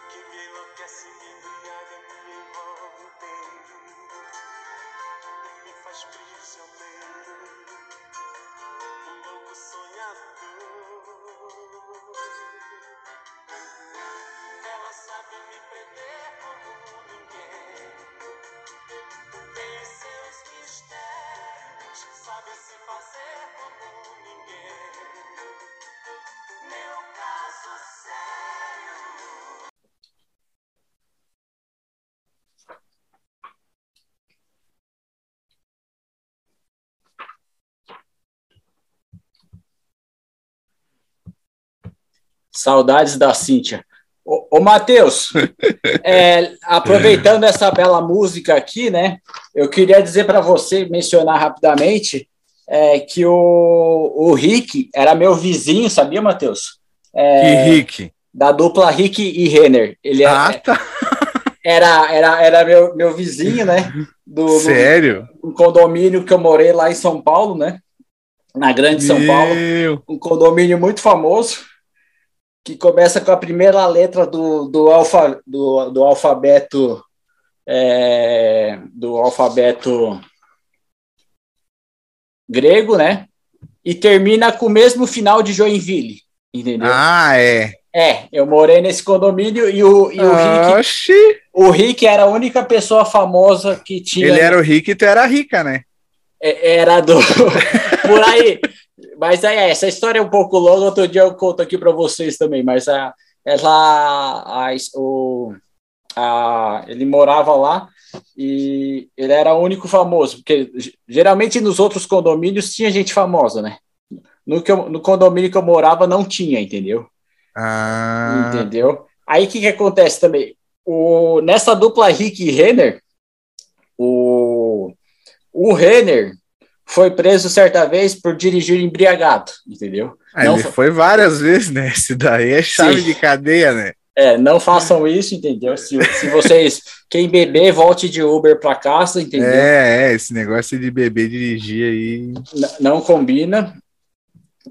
Que me enlouquece, me embriaga, me envolve inteiro e me faz prisioneiro, Saudades da Cíntia. Ô, ô Matheus, é, aproveitando essa bela música aqui, né? Eu queria dizer para você, mencionar rapidamente, é, que o, o Rick era meu vizinho, sabia, Matheus? É, Que Rick. da dupla Rick e Renner. Ele era, Ah, tá. era, era, era meu, meu vizinho, né? Do, do- Sério? um condomínio que eu morei lá em São Paulo, né? Na Grande São Paulo. Meu. um condomínio muito famoso que começa com a primeira letra do, do, alfa, do, do alfabeto é, do alfabeto grego, né? E termina com o mesmo final de Joinville, entendeu? Ah, é. É, eu morei nesse condomínio e o, e o Rick, Oxi. o Rick era a única pessoa famosa que tinha Ele era o Rick e tu era rica, né? É- Era do. Por aí. Mas é, essa história é um pouco longa, outro dia eu conto aqui para vocês também. Mas a, ela. A, o, a, ele morava lá e ele era o único famoso, porque geralmente nos outros condomínios tinha gente famosa, né? No, que eu- no condomínio que eu morava não tinha, entendeu? Ah. Entendeu? Aí o que, que acontece também? O, nessa dupla Rick e Renner, o, o Renner foi preso certa vez por dirigir embriagado, entendeu? Ah, Não ele foi várias vezes, né? Esse daí é chave Sim. de cadeia, né? É, não façam isso, entendeu? Se, se vocês, quem beber, volte de Uber para casa, entendeu? É, é, esse negócio de beber dirigir aí N- não combina.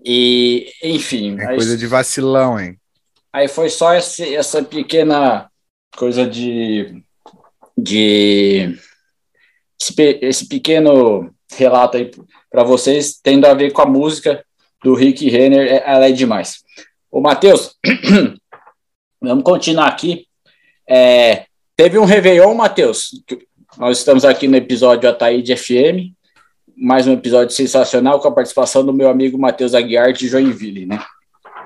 E, enfim, é aí- coisa de vacilão, hein? Aí foi só esse- essa pequena coisa de, de esse, esse pequeno relato aí para vocês, tendo a ver com a música do Rick Renner, é- ela é demais. Ô, Matheus, vamos continuar aqui. É, teve um Réveillon, Matheus, nós estamos aqui no episódio Ataíde FM, mais um episódio sensacional com a participação do meu amigo Matheus Aguiar de Joinville, né?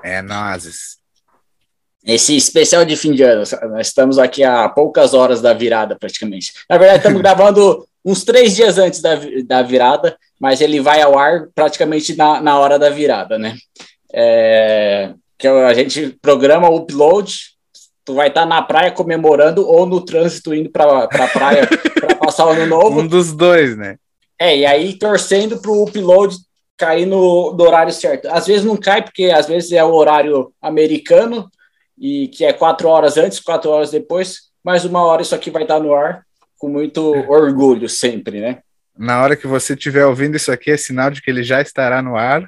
É nozes. Esse especial de fim de ano, nós estamos aqui há poucas horas da virada, praticamente. Na verdade, estamos gravando uns três dias antes da, da virada, mas ele vai ao ar praticamente na, na hora da virada, né? É, que a gente programa o upload, tu vai estar na praia comemorando ou no trânsito indo para a praia para passar o ano novo. Um dos dois, né? É, e aí torcendo para o upload cair no, no horário certo. Às vezes não cai, porque às vezes é o horário americano, e que é quatro horas antes, quatro horas depois, mas uma hora isso aqui vai estar no ar, com muito orgulho sempre, né? Na hora que você estiver ouvindo isso aqui, é sinal de que ele já estará no ar.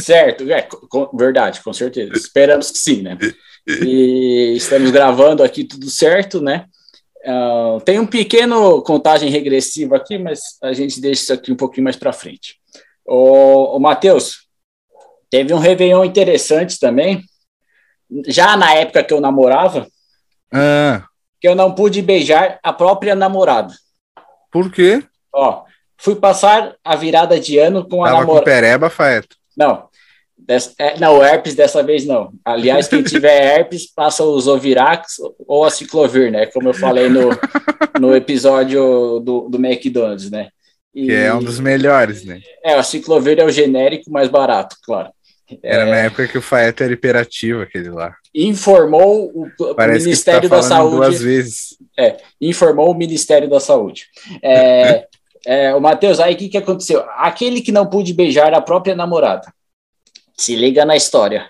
Certo, é, com- verdade, com certeza. Esperamos que sim, né? E estamos gravando aqui tudo certo, né? Ah, tem um pequeno contagem regressiva aqui, mas a gente deixa isso aqui um pouquinho mais para frente. O, o Matheus, teve um Réveillon interessante também, já na época que eu namorava, Ah, que eu não pude beijar a própria namorada. por quê? Ó, fui passar a virada de ano com a Tava com namorada. pereba, Faeto. Não. Des- é, não, o herpes dessa vez não. Aliás, quem tiver herpes, passa o Zovirax ou a Ciclovir, né? Como eu falei no, no episódio do, do McDonald's, né? E- Que é um dos melhores, né? É, a Ciclovir é o genérico mais barato, claro. Era É, na época que o Faeto era hiperativo, aquele lá. informou o, Parece Ministério tá da Saúde. duas vezes. informou o Ministério da Saúde. É, é, o Matheus, aí o que, que aconteceu? Aquele que não pude beijar a própria namorada. Se liga na história.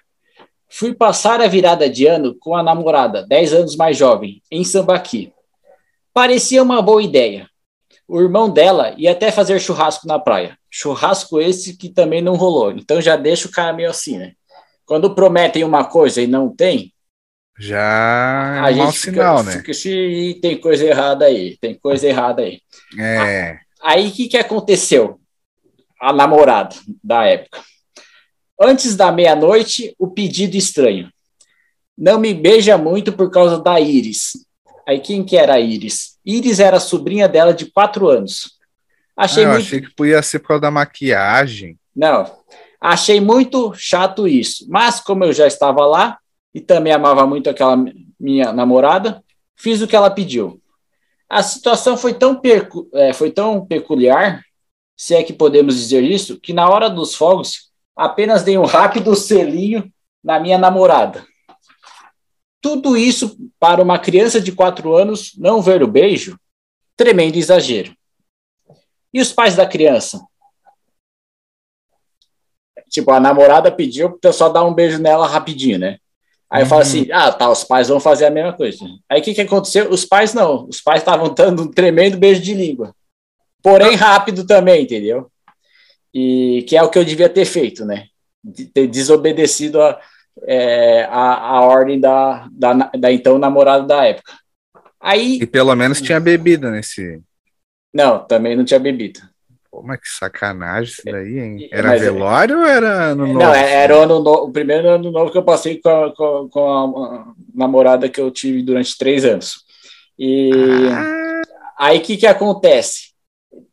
Fui passar a virada de ano com a namorada, 10 anos mais jovem, em Sambaqui. Parecia uma boa ideia. O irmão dela ia até fazer churrasco na praia. Churrasco esse que também não rolou. Então já deixa o cara meio assim, né? Quando prometem uma coisa e não tem, Já a é um gente fica, sinal, né? fica "Ih, tem coisa errada aí, tem coisa errada aí. É. Aí o que, que aconteceu? A namorada da época. Antes da meia-noite, o pedido estranho. Não me beija muito por causa da Iris. Aí quem que era a Iris? Iris era a sobrinha dela de quatro anos. Ah, Achei eu muito. achei que podia ser por causa da maquiagem. Não, achei muito chato isso. Mas como eu já estava lá e também amava muito aquela minha namorada, fiz o que ela pediu. A situação foi tão, percu- é, foi tão peculiar, se é que podemos dizer isso, que na hora dos fogos apenas dei um rápido selinho na minha namorada. Tudo isso para uma criança de quatro anos não ver o beijo, tremendo exagero. E os pais da criança? Tipo, a namorada pediu pro pessoal dar um beijo nela rapidinho, né? Aí eu falo Uhum. assim, ah, tá, os pais vão fazer a mesma coisa. Aí o que, que aconteceu? Os pais não, os pais estavam dando um tremendo beijo de língua. Porém, rápido também, entendeu? E que é o que eu devia ter feito, né? De ter desobedecido a, é, a, a ordem da, da, da então namorada da época. Aí, E pelo menos tinha bebida nesse. não, também não tinha bebida. Pô, mas que sacanagem isso daí, hein? É, Era mas é- velório ou era ano novo? Não, é- era o, ano no- o primeiro ano novo que eu passei com a, com a- com a namorada que eu tive durante três anos. E Ah, aí o que, que acontece?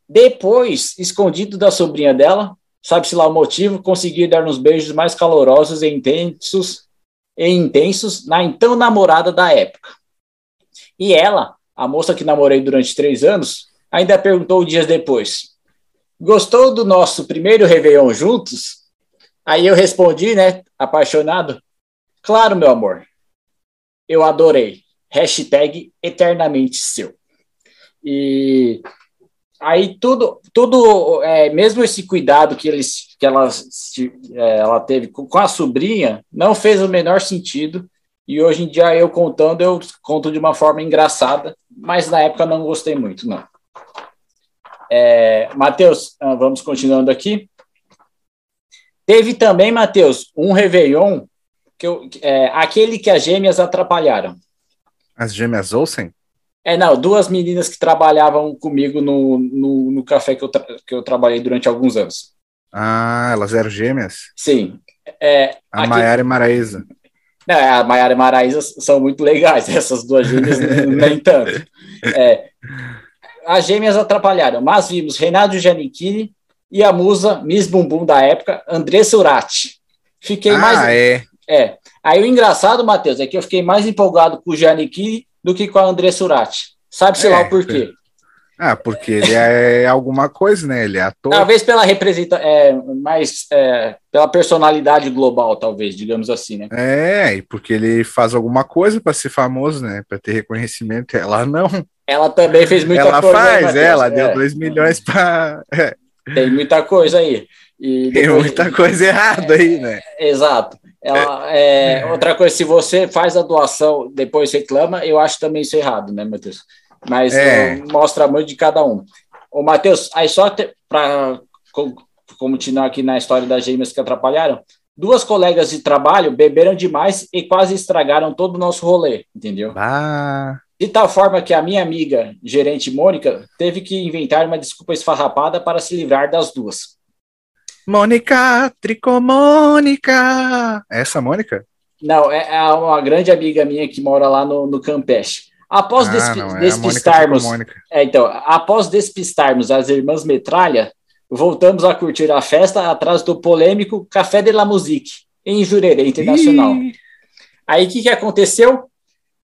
Depois, escondido da sobrinha dela, sabe-se lá o motivo, consegui dar uns beijos mais calorosos e intensos, e intensos na então namorada da época. E ela, a moça que namorei durante três anos, ainda perguntou dias depois: Gostou do nosso primeiro Réveillon juntos? Aí eu respondi, né, apaixonado: Claro, meu amor. Eu adorei. Hashtag eternamente seu. E aí tudo, tudo é, mesmo esse cuidado que, eles, que ela, é, ela teve com, com a sobrinha, não fez o menor sentido. E hoje em dia eu contando, eu conto de uma forma engraçada, mas na época não gostei muito, não. É, Matheus, ah, vamos continuando aqui. Teve também, Matheus, um Réveillon, que eu, é, aquele que as gêmeas atrapalharam. as gêmeas Olsen? É, não, duas meninas que trabalhavam comigo no, no, no café que eu, que eu trabalhei durante alguns anos. Ah, elas eram gêmeas? Sim. É, A aqui- Maiara e Maraísa. Não, a Maiara e Maraísa são muito legais, essas duas gêmeas nem tanto. É, as gêmeas atrapalharam, mas vimos Renato Giannichini e a musa Miss Bumbum da época, Andressa Urati. Fiquei ah, mais. é. É. Aí o engraçado, Matheus, é que eu fiquei mais empolgado com o Giannichini do que com a Andressa Urati. Sabe-se É, lá o porquê. Ah, porque ele é alguma coisa, né? Ele é ator. Talvez pela representa, é, mais é, pela personalidade global, talvez, digamos assim, né? É, e porque ele faz alguma coisa para ser famoso, né? Para ter reconhecimento. Ela não. Ela também fez muita ela coisa. aí, faz, Matheus. ela deu É, 2 milhões para. Tem muita coisa aí. E Tem depois- muita coisa errada aí, né? Exato. Ela, é, outra coisa, se você faz a doação depois reclama, eu acho também isso errado, né, Matheus? Mas É. é, mostra muito de cada um. Ô, Matheus, aí só para continuar aqui na história das gêmeas que atrapalharam, duas colegas de trabalho beberam demais e quase estragaram todo o nosso rolê, entendeu? Ah, De tal forma que a minha amiga, gerente Mônica, teve que inventar uma desculpa esfarrapada para se livrar das duas. Mônica, Tricomônica. Essa Mônica? Não, é é uma grande amiga minha que mora lá no, no Campeche. Após ah, despi- não, é Mônica despistarmos, é, então, após despistarmos as irmãs Metralha, voltamos a curtir a festa atrás do polêmico Café de la Musique, em Jurerê Internacional. Ih, Aí o que, que aconteceu?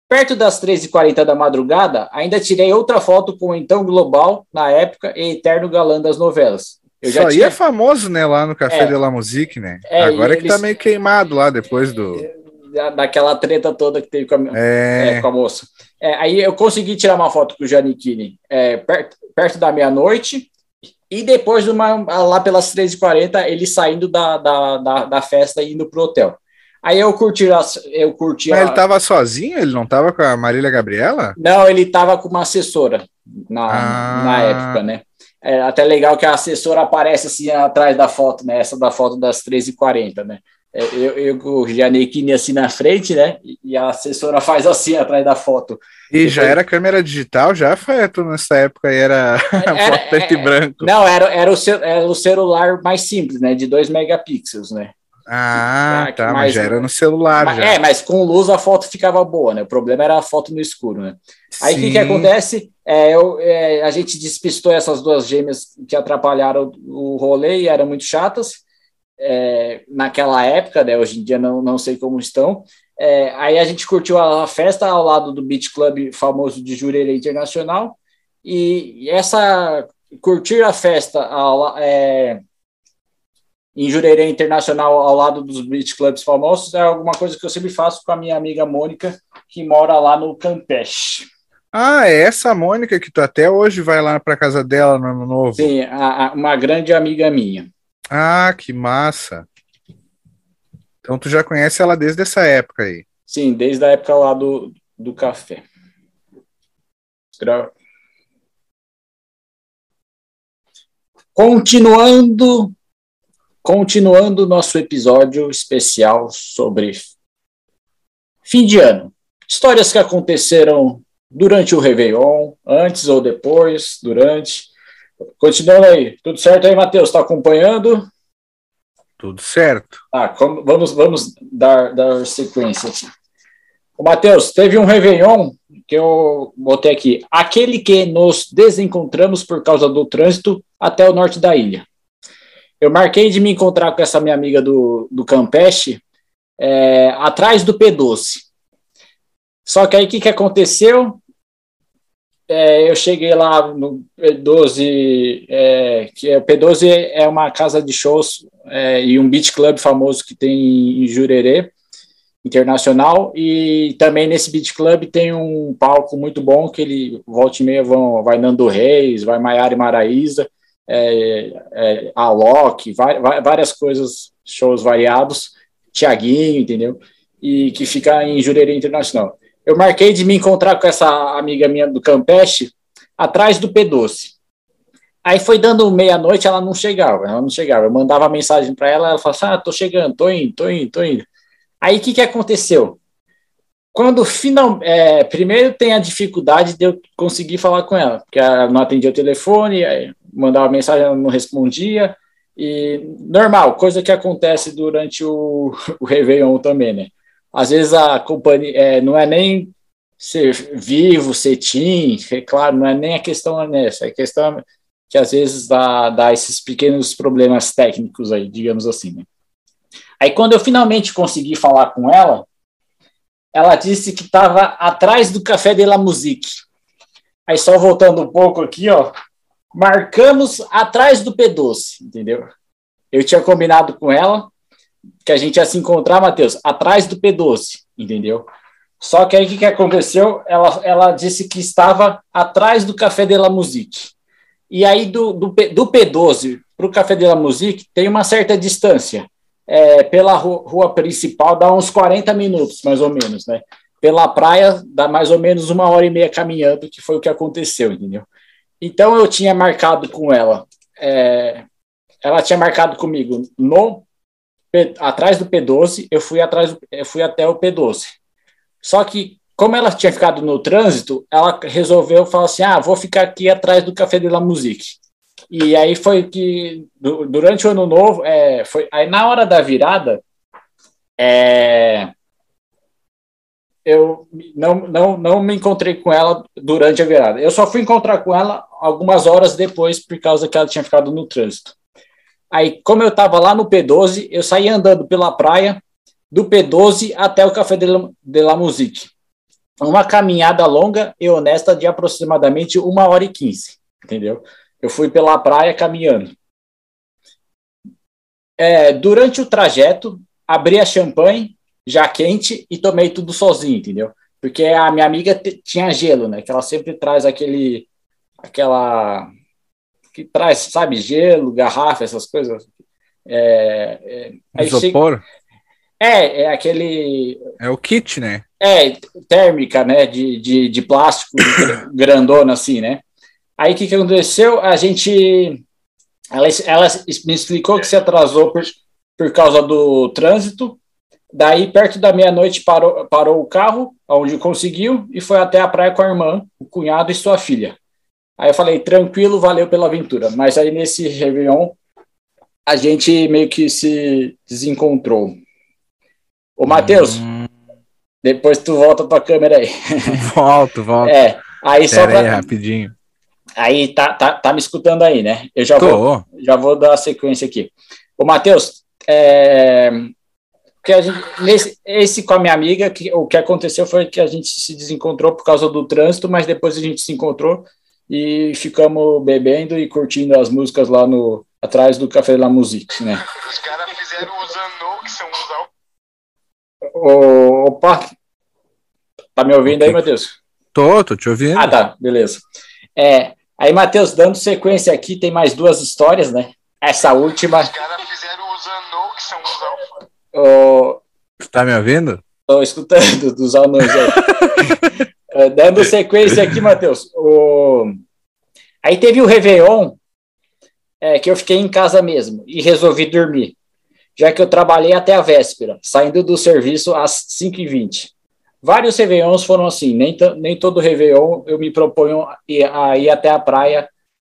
Perto das 13h40 da madrugada, ainda tirei outra foto com o então Global, na época, e eterno galã das novelas. Eu aí tinha é famoso, né, lá no Café É. de la Musique, né? É, Agora e que tá eles- meio queimado lá depois do. da- daquela treta toda que teve com a, É, é, com a moça. É, aí eu consegui tirar uma foto com o Giannichini é, perto, perto da meia-noite, e depois, de uma, lá pelas 13h40, ele saindo da, da, da, da festa e indo pro hotel. Aí eu curti, eu curti mas a- ele tava sozinho? Ele não tava com a Marília Gabriela? Não, ele estava com uma assessora na, Ah. na época, né? É até legal que a assessora aparece assim atrás da foto, né? Essa da foto das 13h40, né? É, Eu, eu com o Giannichini assim na frente, né? E- a assessora faz assim atrás da foto. E já Depois- era câmera digital, já foi tudo nessa época era Era- foto preto e é- branco. Não, era, era, o, era o celular mais simples, né? De 2 megapixels, né? Ah, Ah, tá, que mas já era no celular Mas- já. é, mas com luz a foto ficava boa, né? O problema era a foto no escuro, né? Aí o que, que acontece? É, eu, é, a gente despistou essas duas gêmeas que atrapalharam o rolê e eram muito chatas é, naquela época, né? Hoje em dia não, não sei como estão. É, aí a gente curtiu a festa ao lado do Beach Club famoso de Jurerê Internacional e essa curtir a festa ao, é, em Jurerê Internacional ao lado dos beach clubs famosos é alguma coisa que eu sempre faço com a minha amiga Mônica que mora lá no Campeche. Ah, é essa Mônica que tu até hoje vai lá pra casa dela no ano novo. Sim, a- a- uma grande amiga minha. Ah, que massa. Então tu já conhece ela desde essa época aí. Sim, desde a época lá do, do café. Gra- Continuando, continuando nosso episódio especial sobre fim de ano. Histórias que aconteceram durante o Réveillon, antes ou depois, durante. Continuando aí. Tudo certo aí, Matheus? Está acompanhando? Tudo certo. Ah, como- vamos, vamos dar, dar sequência aqui. O Matheus, teve um Réveillon que eu botei aqui. Aquele que nos desencontramos por causa do trânsito até o norte da ilha. Eu marquei de me encontrar com essa minha amiga do, do Campeche é, atrás do P12. Só que aí o que, que aconteceu? É, eu cheguei lá no P12, é, que é, o P12 é uma casa de shows é, e um beach club famoso que tem em Jurerê, internacional, e também nesse beach club tem um palco muito bom que ele volta e meia vão, vai Nando Reis, vai Maiara e Maraíza, é, é, Alok, vai- vai- várias coisas, shows variados, Tiaguinho, entendeu? E que fica em Jurerê Internacional. Eu marquei de me encontrar com essa amiga minha do Campeche atrás do P12. Aí foi dando meia-noite, ela não chegava, ela não chegava. Eu mandava mensagem para ela, ela falava assim: Ah, tô chegando, tô indo, tô indo, tô indo. Aí o que, que aconteceu? Quando final, é, primeiro tem a dificuldade de eu conseguir falar com ela, porque ela não atendia o telefone, aí mandava mensagem, ela não respondia, e normal, coisa que acontece durante o, o Réveillon também, né? Às vezes a companhia é, não é nem ser vivo, ser team, é claro, não é nem a questão nessa, é a questão que às vezes dá, dá esses pequenos problemas técnicos aí, digamos assim, né? Aí quando eu finalmente consegui falar com ela, ela disse que estava atrás do Café de la Musique. Aí só voltando um pouco aqui, ó, marcamos atrás do P12, entendeu? Eu tinha combinado com ela que a gente ia se encontrar, Matheus, atrás do P12, entendeu? Só que aí o que, que aconteceu? Ela, ela disse que estava atrás do Café de la Musique. E aí do, do, do P12 para o Café de la Musique tem uma certa distância. É, pela ru- rua principal dá uns 40 minutos, mais ou menos, né? Pela praia dá mais ou menos uma hora e meia caminhando, que foi o que aconteceu, entendeu? Então eu tinha marcado com ela, é, ela tinha marcado comigo no atrás do P12, eu fui atrás, eu fui até o P12. Só que como ela tinha ficado no trânsito, ela resolveu falar assim: "Ah, vou ficar aqui atrás do Café de la Musique". E aí foi que du- durante o ano novo, é, foi aí na hora da virada, é, eu não, não, não me encontrei com ela durante a virada. Eu só fui encontrar com ela algumas horas depois, por causa que ela tinha ficado no trânsito. Aí, como eu estava lá no P12, eu saí andando pela praia, do P12 até o Café de la, de la Musique. Uma caminhada longa e honesta de aproximadamente uma hora e quinze, entendeu? Eu fui pela praia caminhando. É, durante o trajeto, abri a champanhe, já quente, e tomei tudo sozinho, entendeu? Porque a minha amiga tinha gelo, né? Que ela sempre traz aquele, aquela, que traz, sabe, gelo, garrafa, essas coisas. É, é, Isopor? É, é aquele. É o kit, né? É, térmica, né? De, de, de plástico grandona, assim, né? Aí o que, que aconteceu? A gente. Ela, ela me explicou que se atrasou por, por causa do trânsito. Daí, perto da meia-noite, parou, parou o carro, onde conseguiu, e foi até a praia com a irmã, o cunhado e sua filha. Aí eu falei, tranquilo, valeu pela aventura. Mas aí nesse Réveillon, a gente meio que se desencontrou. Ô, Matheus, hum. depois tu volta pra câmera aí. Volto, volto. É, aí Pera só pra... aí, rapidinho. Aí tá, tá, tá me escutando aí, né? Eu já vou, já vou dar a sequência aqui. Ô, Matheus, é... que a gente, nesse, esse com a minha amiga, que, o que aconteceu foi que a gente se desencontrou por causa do trânsito, mas depois a gente se encontrou e ficamos bebendo e curtindo as músicas lá no atrás do Café da Musique, né? Os caras fizeram os anou, que são os Opa! Tá me ouvindo aí, Matheus? Tô, tô te ouvindo. Ah, tá, beleza. É, aí, Matheus, dando sequência aqui, tem mais duas histórias, né? Essa última. Os caras fizeram os anou, que são os alfa. Oh, tá me ouvindo? Tô escutando dos anões aí. É, dando sequência aqui, Matheus. O... Aí teve o Réveillon, é, que eu fiquei em casa mesmo e resolvi dormir já que eu trabalhei até a véspera, saindo do serviço às 5h20. Vários Réveillons foram assim, nem, nem todo Réveillon eu me proponho a ir até a praia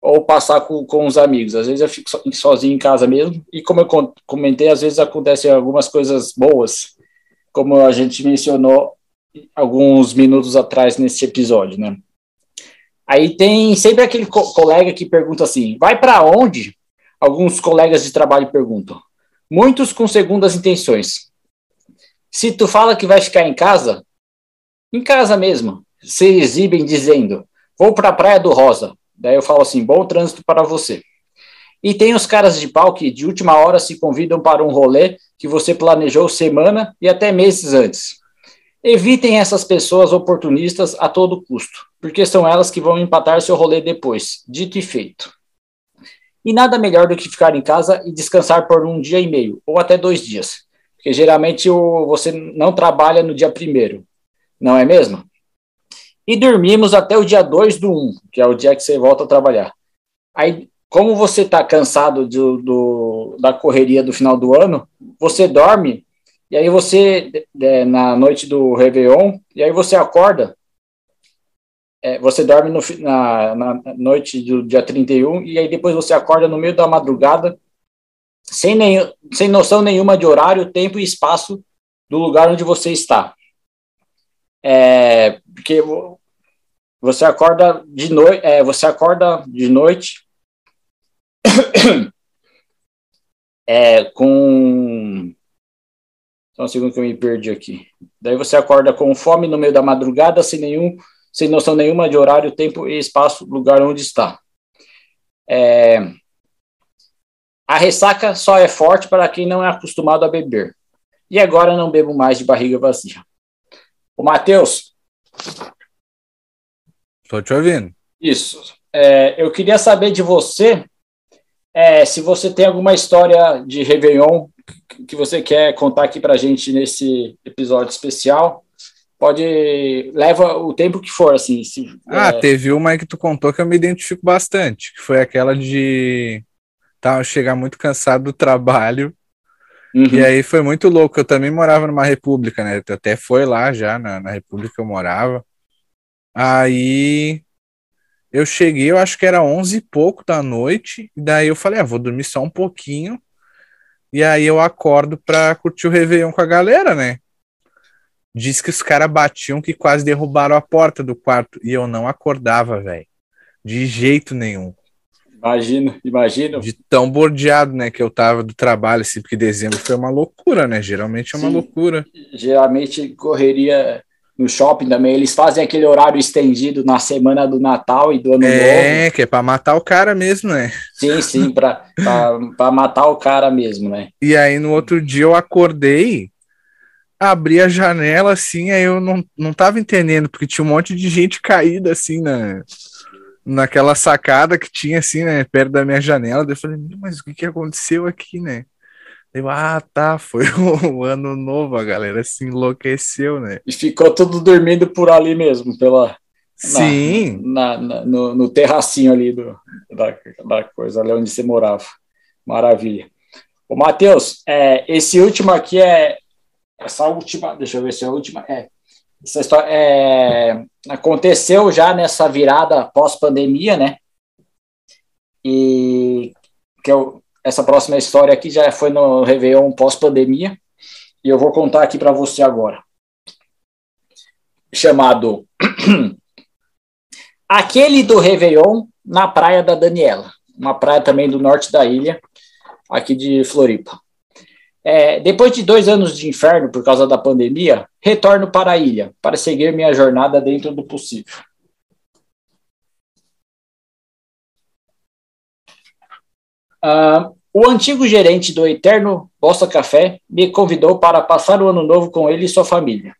ou passar com, com os amigos. Às vezes eu fico sozinho em casa mesmo, e como eu comentei, às vezes acontecem algumas coisas boas, como a gente mencionou alguns minutos atrás nesse episódio, né? Aí tem sempre aquele co colega que pergunta assim: vai para onde? Alguns colegas de trabalho perguntam muitos com segundas intenções. Se tu fala que vai ficar em casa, em casa mesmo, se exibem dizendo: vou para a Praia do Rosa. Daí eu falo assim: bom trânsito para você. E tem os caras de pau que de última hora se convidam para um rolê que você planejou semana e até meses antes. Evitem essas pessoas oportunistas a todo custo, porque são elas que vão empatar seu rolê depois, dito e feito. E nada melhor do que ficar em casa e descansar por um dia e meio, ou até dois dias. Porque geralmente o, você não trabalha no dia primeiro, não é mesmo? E dormimos até o dia 2 do 1, um, que é o dia que você volta a trabalhar. Aí, como você está cansado do, do, da correria do final do ano, você dorme, e aí você, é, na noite do Réveillon, e aí você acorda é, você dorme no, na, na, noite do dia 31 e aí depois você acorda no meio da madrugada sem, nem, sem noção nenhuma de horário, tempo e espaço do lugar onde você está. É, porque você acorda de noite, é, você acorda de noite é, com só um segundo que eu me perdi aqui. Daí você acorda com fome no meio da madrugada, sem nenhum sem noção nenhuma de horário, tempo e espaço, lugar onde está. É... A ressaca só é forte para quem não é acostumado a beber. E agora não bebo mais de barriga vazia. O Matheus. Estou te ouvindo. Isso. É, eu queria saber de você é, se você tem alguma história de Réveillon que você quer contar aqui para a gente nesse episódio especial pode leva o tempo que for assim se, ah é... teve uma que tu contou que eu me identifico bastante que foi aquela de tá chegar muito cansado do trabalho uhum. e aí foi muito louco eu também morava numa república né até foi lá já na, na república eu morava aí eu cheguei eu acho que era onze e pouco da noite e daí eu falei ah, vou dormir só um pouquinho e aí eu acordo pra curtir o Réveillon com a galera, né? Diz que os caras batiam que quase derrubaram a porta do quarto e eu não acordava, velho. De jeito nenhum. Imagino, imagino. De tão bordeado, né, que eu tava do trabalho, assim, porque dezembro foi uma loucura, né? Geralmente é uma Sim. loucura. Geralmente correria no shopping também. Eles fazem aquele horário estendido na semana do Natal e do Ano Novo. É, que é pra matar o cara mesmo, né? Sim, sim, para matar o cara mesmo, né? E aí no outro dia eu acordei, abri a janela assim, aí eu não, não tava entendendo, porque tinha um monte de gente caída assim na, naquela sacada que tinha assim, né, perto da minha janela. Daí eu falei, "Meu, mas o que que aconteceu aqui, né? Eu, ah, tá, foi o ano novo, a galera se enlouqueceu, né? E ficou tudo dormindo por ali mesmo, pela, Sim, na, na- no, no terracinho ali do, da, da coisa, ali onde você morava. Maravilha. Ô, Matheus, é, esse último aqui é. Essa última. Deixa eu ver se é a última. É, essa história é, aconteceu já nessa virada pós-pandemia, né? E que eu, essa próxima história aqui já foi no Réveillon pós-pandemia. E eu vou contar aqui para você agora. Chamado Aquele do Réveillon na praia da Daniela, uma praia também do norte da ilha, aqui de Floripa. É, depois de dois anos de inferno por causa da pandemia, retorno para a ilha para seguir minha jornada dentro do possível. Ah, o antigo gerente do Eterno Bossa Café me convidou para passar o ano novo com ele e sua família.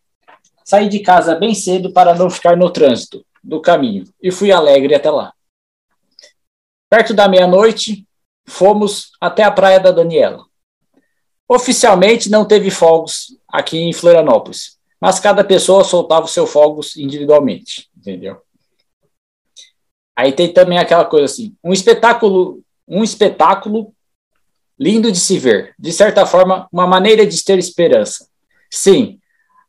Saí de casa bem cedo para não ficar no trânsito do caminho e fui alegre até lá. Perto da meia-noite, fomos até a praia da Daniela. Oficialmente não teve fogos aqui em Florianópolis, mas cada pessoa soltava os seus fogos individualmente, entendeu? Aí tem também aquela coisa assim, um espetáculo, um espetáculo lindo de se ver, de certa forma, uma maneira de ter esperança. Sim,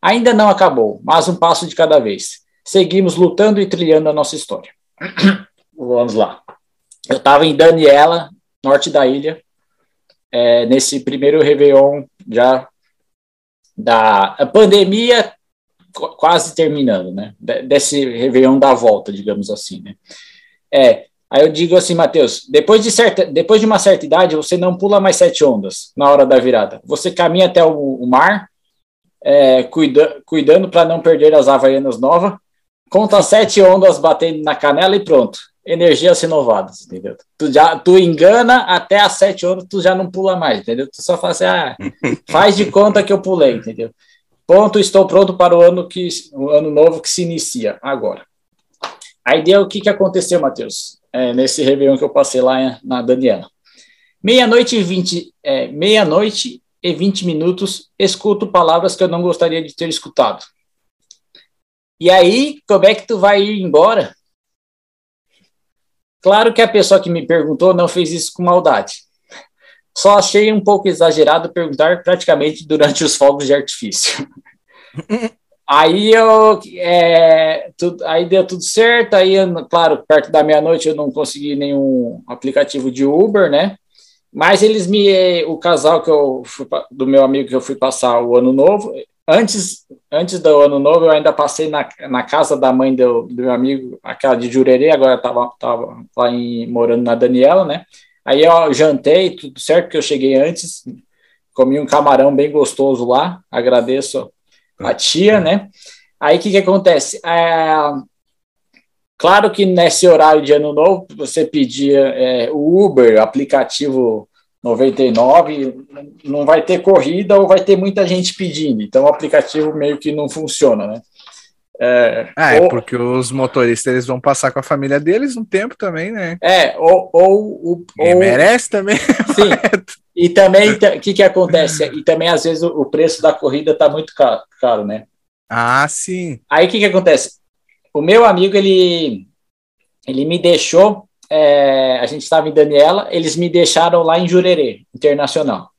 ainda não acabou, mas um passo de cada vez. Seguimos lutando e trilhando a nossa história. Vamos lá. Eu estava em Daniela, norte da ilha, é, nesse primeiro Réveillon já da pandemia qu- quase terminando, né? De- Desse Réveillon da volta, digamos assim, né? É, aí eu digo assim, Matheus, depois de, certa, depois de uma certa idade, você não pula mais sete ondas na hora da virada. Você caminha até o, o mar, é, cuida, cuidando para não perder as havaianas novas, conta sete ondas batendo na canela e pronto. Energias renovadas, entendeu? Tu, já, tu engana até as sete ondas, tu já não pula mais, entendeu? Tu só fala assim, ah, faz de conta que eu pulei, entendeu? Ponto, estou pronto para o ano, que, o ano novo que se inicia agora. Aí deu o que, que aconteceu, Matheus, é, nesse Réveillon que eu passei lá na Daniela. Meia-noite e vinte, é, meia-noite e vinte minutos, escuto palavras que eu não gostaria de ter escutado. E aí, como é que tu vai ir embora? Claro que a pessoa que me perguntou não fez isso com maldade. Só achei um pouco exagerado perguntar praticamente durante os fogos de artifício. Aí eu, é, tu- aí deu tudo certo. Aí, eu, claro, perto da meia-noite eu não consegui nenhum aplicativo de Uber, né? Mas eles me, o casal que eu fui, do meu amigo que eu fui passar o ano novo, antes, antes do ano novo eu ainda passei na, na casa da mãe do, do meu amigo, aquela de Jurerê, agora estava tava lá em, morando na Daniela, né? Aí eu jantei, tudo certo, que eu cheguei antes, comi um camarão bem gostoso lá, agradeço a tia, né? Aí o que, que acontece? É, claro que nesse horário de ano novo, você pedia é, o Uber, aplicativo 99, não vai ter corrida ou vai ter muita gente pedindo, então o aplicativo meio que não funciona, né? É, Ah, é ou- porque os motoristas eles vão passar com a família deles um tempo também, né? é, ou, ou, ou- merece também. Sim. E também, o que, que acontece? E também, às vezes, o, o preço da corrida está muito caro, caro, né? Ah, sim. Aí, o que, que acontece? O meu amigo, ele, ele me deixou, é, a gente estava em Daniela, eles me deixaram lá em Jurerê, Internacional.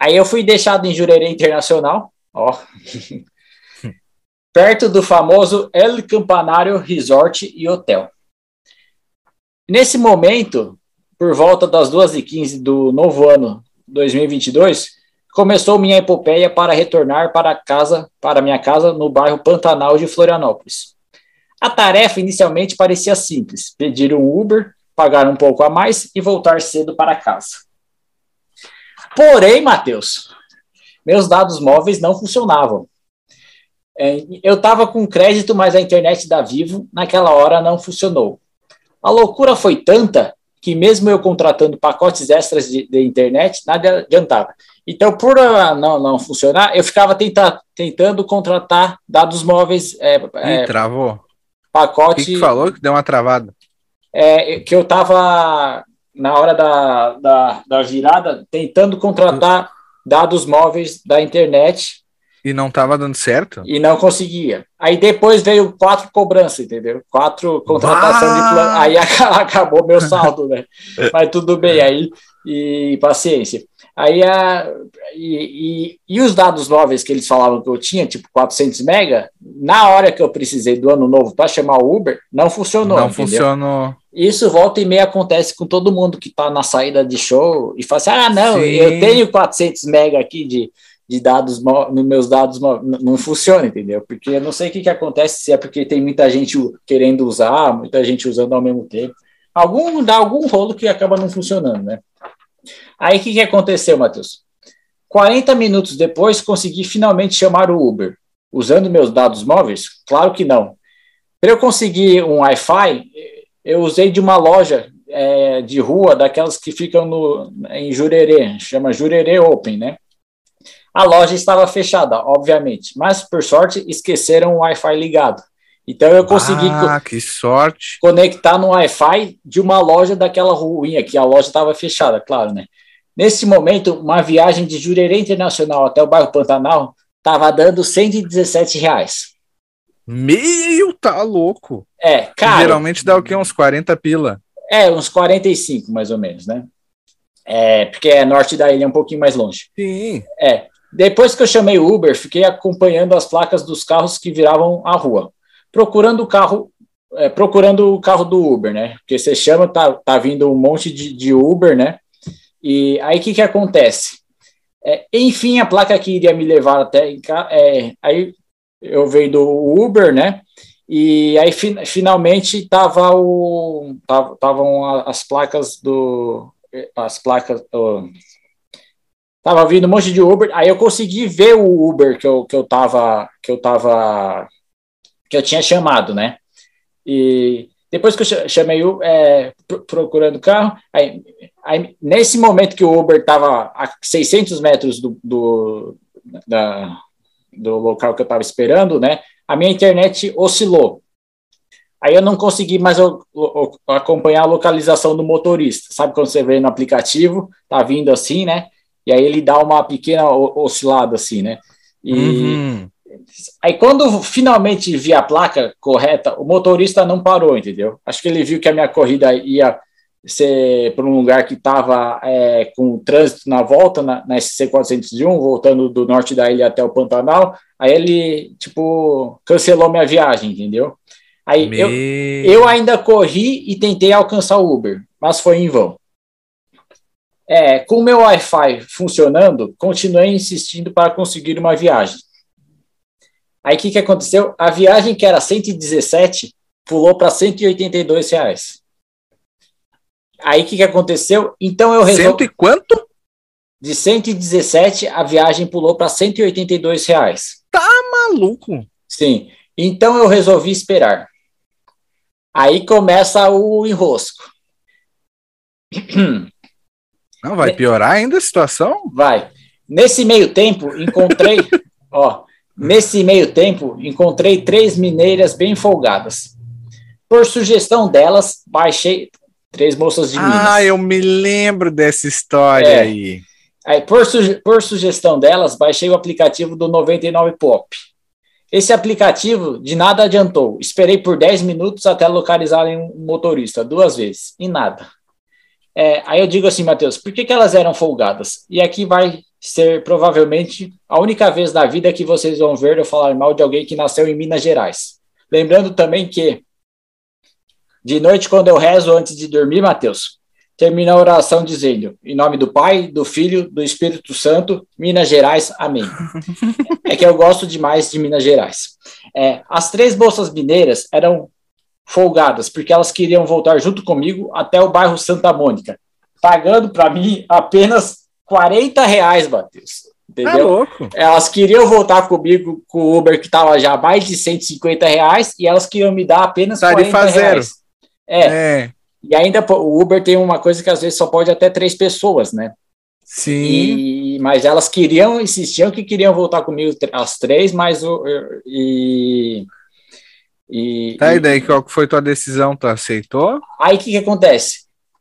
Aí eu fui deixado em Jurerê Internacional, ó, perto do famoso El Campanário Resort e Hotel. Nesse momento, por volta das 2h15 do novo ano 2022, começou minha epopeia para retornar para casa, para minha casa no bairro Pantanal de Florianópolis. A tarefa inicialmente parecia simples: pedir um Uber, pagar um pouco a mais e voltar cedo para casa. Porém, Matheus, meus dados móveis não funcionavam. É, eu estava com crédito, mas a internet da Vivo naquela hora não funcionou. A loucura foi tanta que mesmo eu contratando pacotes extras de, de internet, nada adiantava. Então, por não, não funcionar, eu ficava tenta, tentando contratar dados móveis. É, Ih, é, travou. O pacote. que, que falou que deu uma travada? é, que eu estava, na hora da, da, da virada, tentando contratar dados móveis da internet E não tava dando certo? e não conseguia. Aí depois veio quatro cobranças, entendeu? Quatro contratação de plano. Aí aca- acabou meu saldo, né? Mas tudo bem, aí e paciência. Aí a, e, e, e os dados móveis que eles falavam que eu tinha, tipo 400 mega, na hora que eu precisei do ano novo para chamar o Uber, não funcionou. não entendeu? funcionou. Isso volta e meia acontece com todo mundo que está na saída de show e fala assim: ah, não, Sim. eu tenho 400 mega aqui de, de dados nos meus dados, não funciona, entendeu? Porque eu não sei o que, que acontece, se é porque tem muita gente querendo usar, muita gente usando ao mesmo tempo. Algum, dá algum rolo que acaba não funcionando, né? Aí o que, que aconteceu, Matheus? 40 minutos depois, consegui finalmente chamar o Uber. Usando meus dados móveis? Claro que não. Para eu conseguir um Wi-Fi, eu usei de uma loja é, de rua, daquelas que ficam no, em Jurerê, chama Jurerê Open, né? A loja estava fechada, obviamente, mas por sorte esqueceram o Wi-Fi ligado. Então eu consegui co- Ah, conectar no Wi-Fi de uma loja daquela ruinha, que a loja estava fechada, claro, né? Nesse momento, uma viagem de Jurerê Internacional até o bairro Pantanal estava dando 117 reais. Meio tá louco. É, cara. Geralmente dá o quê? Uns 40 pila. É, uns 45, mais ou menos, né? É, porque é norte da ilha, é um pouquinho mais longe. Sim. É. Depois que eu chamei o Uber, fiquei acompanhando as placas dos carros que viravam a rua, procurando o carro, é, procurando o carro do Uber, né? Porque você chama, tá, tá vindo um monte de, de Uber, né? E aí o que, que acontece? É, enfim, a placa que iria me levar até é, aí eu veio do Uber, né? E aí fin- finalmente tava o tava- estavam as placas do as placas tava vindo um monte de Uber, aí eu consegui ver o Uber que eu, que eu tava que eu tava que eu tinha chamado, né? E depois que eu cha- chamei o é, pro- procurando o carro, aí, aí nesse momento que o Uber tava a 600 metros do, do da, do local que eu estava esperando, né? A minha internet oscilou. Aí eu não consegui mais o- o- acompanhar a localização do motorista. Sabe quando você vê no aplicativo, tá vindo assim, né? E aí ele dá uma pequena oscilada assim, né? E Uhum. Aí quando finalmente vi a placa correta, o motorista não parou, entendeu? Acho que ele viu que a minha corrida ia ser para um lugar que estava com trânsito na volta, na, na SC401, voltando do norte da ilha até o Pantanal. Aí ele, tipo, cancelou minha viagem, entendeu? Aí eu, eu ainda corri e tentei alcançar o Uber, mas foi em vão. É, com o meu Wi-Fi funcionando, continuei insistindo para conseguir uma viagem. Aí o que, que aconteceu? A viagem que era 117 pulou para 182 reais. Aí o que, que aconteceu? Então eu Cento resolvi. e quanto? De 117, a viagem pulou para 182 reais. Maluco. Sim. Então eu resolvi esperar. Aí começa o enrosco. Não, vai piorar ainda a situação? Vai. Nesse meio tempo, encontrei, ó, nesse meio tempo, encontrei três mineiras bem folgadas. Por sugestão delas, baixei três moças de Minas. Ah, eu me lembro dessa história É. aí. Aí, por, suge- por sugestão delas, baixei o aplicativo do 99 Pop. Esse aplicativo de nada adiantou. Esperei por 10 minutos até localizarem um motorista, duas vezes, e nada. É, aí eu digo assim, Matheus, por que, que elas eram folgadas? E aqui vai ser provavelmente a única vez na vida que vocês vão ver eu falar mal de alguém que nasceu em Minas Gerais. Lembrando também que, de noite, quando eu rezo antes de dormir, Matheus, termina a oração dizendo: Em nome do Pai, do Filho, do Espírito Santo, Minas Gerais, amém. é que eu gosto demais de Minas Gerais. É, as três bolsas mineiras eram folgadas, porque elas queriam voltar junto comigo até o bairro Santa Mônica, pagando para mim apenas 40 reais, Matheus. Tá Entendeu? louco. Elas queriam voltar comigo com o Uber que estava já mais de 150 reais e elas queriam me dar apenas Tarifa 40 zero. reais. É, É. e ainda o Uber tem uma coisa que às vezes só pode até três pessoas, né? Sim. E, mas elas queriam, insistiam que queriam voltar comigo as três, mas o. E. E, Tá, e- daí qual foi tua decisão? Tu aceitou? aí o que, que acontece?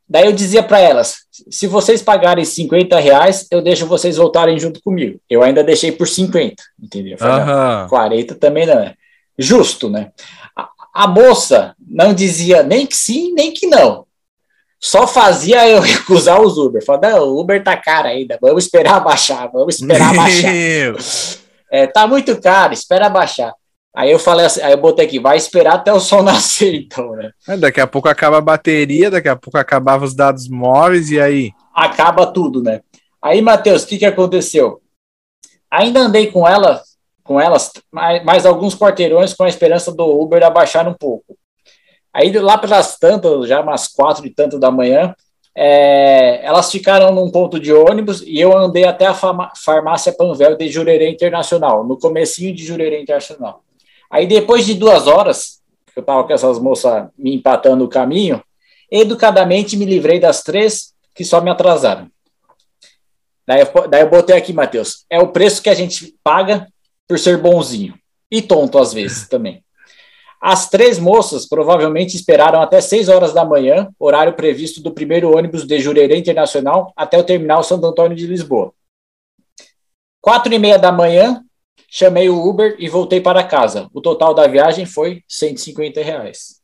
Daí eu dizia para elas: se vocês pagarem 50 reais, eu deixo vocês voltarem junto comigo. Eu ainda deixei por 50, entendeu? Eu falei, Aham. 40 também não é. Justo, né? A, a moça não dizia nem que sim, nem que não. Só fazia eu recusar os Uber. Falava, não, o Uber tá caro ainda, vamos esperar baixar, vamos esperar baixar. Meu. É, tá muito caro, espera baixar. Aí eu falei assim, aí eu botei aqui, vai esperar até o sol nascer, então, né? É, Daqui a pouco acaba a bateria, daqui a pouco acabava os dados móveis, e aí? acaba tudo, né? Aí, Matheus, o que, que aconteceu? Ainda andei com ela, com elas mais, mais alguns quarteirões com a esperança do Uber abaixar um pouco. Aí lá pelas tantas, já umas quatro e tanto da manhã, é, elas ficaram num ponto de ônibus e eu andei até a farmácia Panvel de Jurerê Internacional, no comecinho de Jurerê Internacional. Aí depois de duas horas, eu tava com essas moças me empatando o caminho, educadamente me livrei das três que só me atrasaram. Daí eu, daí eu botei aqui, Matheus, é o preço que a gente paga por ser bonzinho. E tonto às vezes também. As três moças provavelmente esperaram até 6 horas da manhã, horário previsto do primeiro ônibus de Jurerê Internacional até o terminal Santo Antônio de Lisboa. Quatro e meia da manhã, chamei o Uber e voltei para casa. O total da viagem foi 150 reais.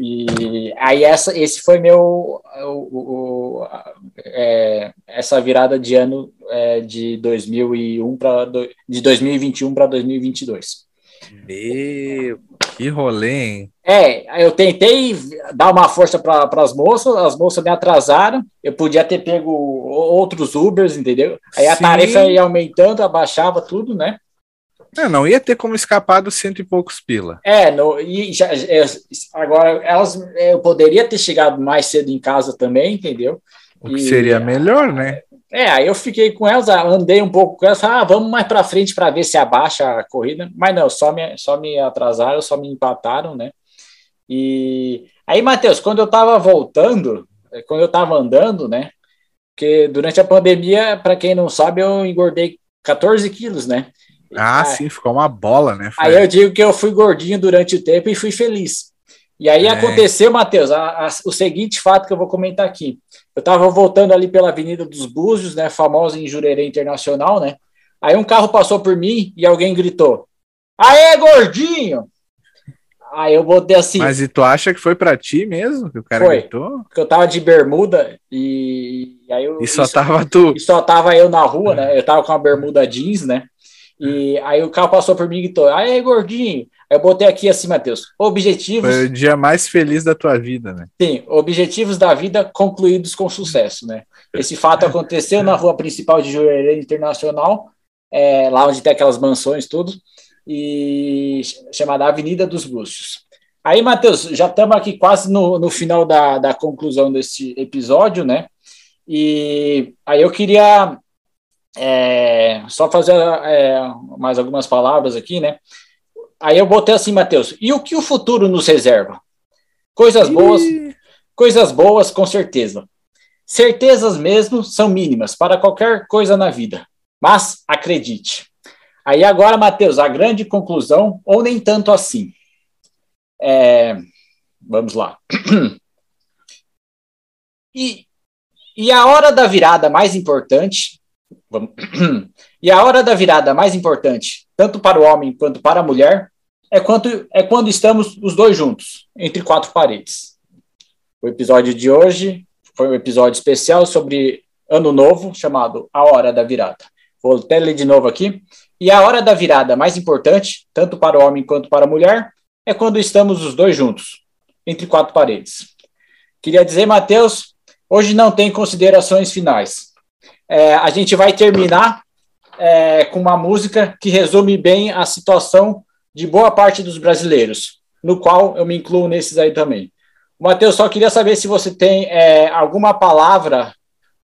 E aí essa, esse foi meu o, o- o- é, essa virada de ano é, de 2001 para de 2021 para 2022. Meu, que rolê, hein? É, eu tentei dar uma força para as moças, as moças me atrasaram. Eu podia ter pego outros Ubers, entendeu? Aí a Sim. tarifa ia aumentando, abaixava tudo, né? Não, não ia ter como escapar dos cento e poucos pila. É, no, e já, é, agora elas, eu poderia ter chegado mais cedo em casa também, entendeu? O que E- seria melhor, né? É, aí eu fiquei com elas, ah, andei um pouco com elas, ah, vamos mais para frente para ver se abaixa a corrida, mas não, só me, só me atrasaram, só me empataram, né? E aí, Matheus, quando eu tava voltando, eh, quando eu tava andando, né? Porque durante a pandemia, para quem não sabe, eu engordei 14 quilos, né? Ah, Ah, sim, ficou uma bola, né? Aí eu digo que eu fui gordinho durante o tempo e fui feliz. E aí É. aconteceu, Matheus, a- a- o seguinte fato que eu vou comentar aqui. Eu estava voltando ali pela Avenida dos Búzios, né, famosa em Jurerê Internacional, né? Aí um carro passou por mim e alguém gritou: Aê, gordinho! Aí eu botei assim, Mas e tu acha que foi pra ti mesmo que o cara Foi. gritou? porque eu tava de bermuda e, e aí eu, E só isso- tava tu. e só tava eu na rua, né? Eu tava com uma bermuda jeans, né? E aí o carro passou por mim e gritou: Aê, gordinho! Aí eu botei aqui assim, Matheus: objetivos. Foi o dia mais feliz da tua vida, né? Sim, objetivos da vida concluídos com sucesso, né? Esse fato aconteceu na rua principal de Jurerê Internacional, é, lá onde tem aquelas mansões, tudo, e ch- chamada Avenida dos Búzios. Aí, Matheus, já estamos aqui quase no, no final da, da conclusão desse episódio, né? E aí eu queria é, só fazer é, mais algumas palavras aqui, né? Aí eu botei assim, Matheus, e o que o futuro nos reserva? Coisas boas, Ih, Coisas boas, com certeza. Certezas mesmo são mínimas para qualquer coisa na vida. Mas acredite. Aí agora, Matheus, a grande conclusão, ou nem tanto assim. É, vamos lá. E, e a hora da virada mais importante. Vamos- e a hora da virada mais importante, tanto para o homem quanto para a mulher, é, quanto, é quando estamos os dois juntos, entre quatro paredes. O episódio de hoje foi um episódio especial sobre Ano Novo, chamado A Hora da Virada. Vou até ler de novo aqui. E a hora da virada mais importante, tanto para o homem quanto para a mulher, é quando estamos os dois juntos, entre quatro paredes. Queria dizer, Matheus, hoje não tem considerações finais. É, a gente vai terminar é, com uma música que resume bem a situação de boa parte dos brasileiros, no qual eu me incluo nesses aí também. Matheus, só queria saber se você tem é, alguma palavra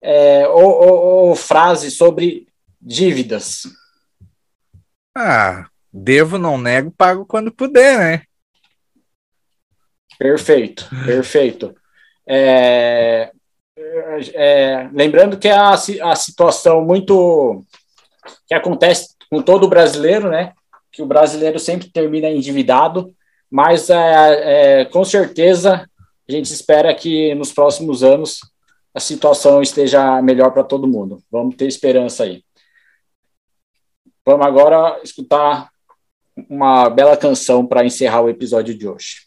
é, ou, ou, ou frase sobre dívidas. Ah, devo, não nego, pago quando puder, né? Perfeito, perfeito. É, é, lembrando que a, a situação muito que acontece com todo brasileiro, né? Que o brasileiro sempre termina endividado, mas é, é, com certeza a gente espera que nos próximos anos a situação esteja melhor para todo mundo. Vamos ter esperança aí. Vamos agora escutar uma bela canção para encerrar o episódio de hoje.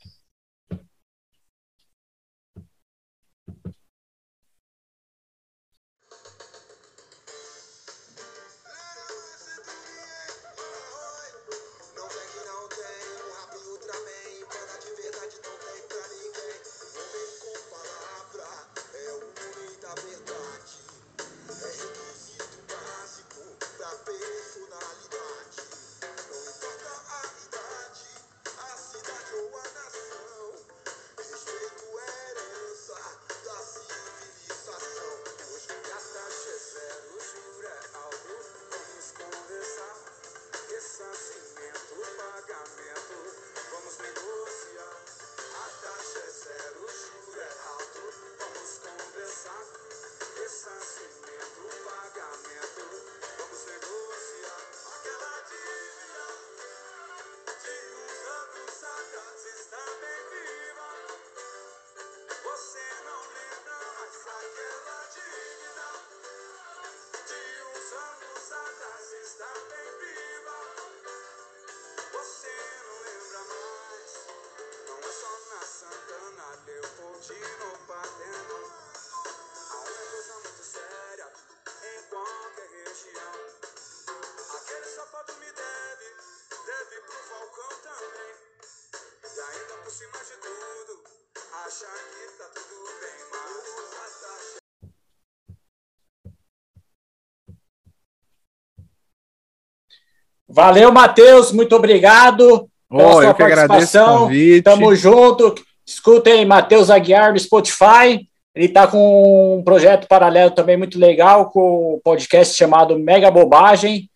Valeu, Matheus, muito obrigado pela Oh, sua eu que agradeço o participação. Tamo junto. Escutem Matheus Aguiar no Spotify. Ele está com um projeto paralelo também muito legal, com o podcast chamado Mega Bobagem.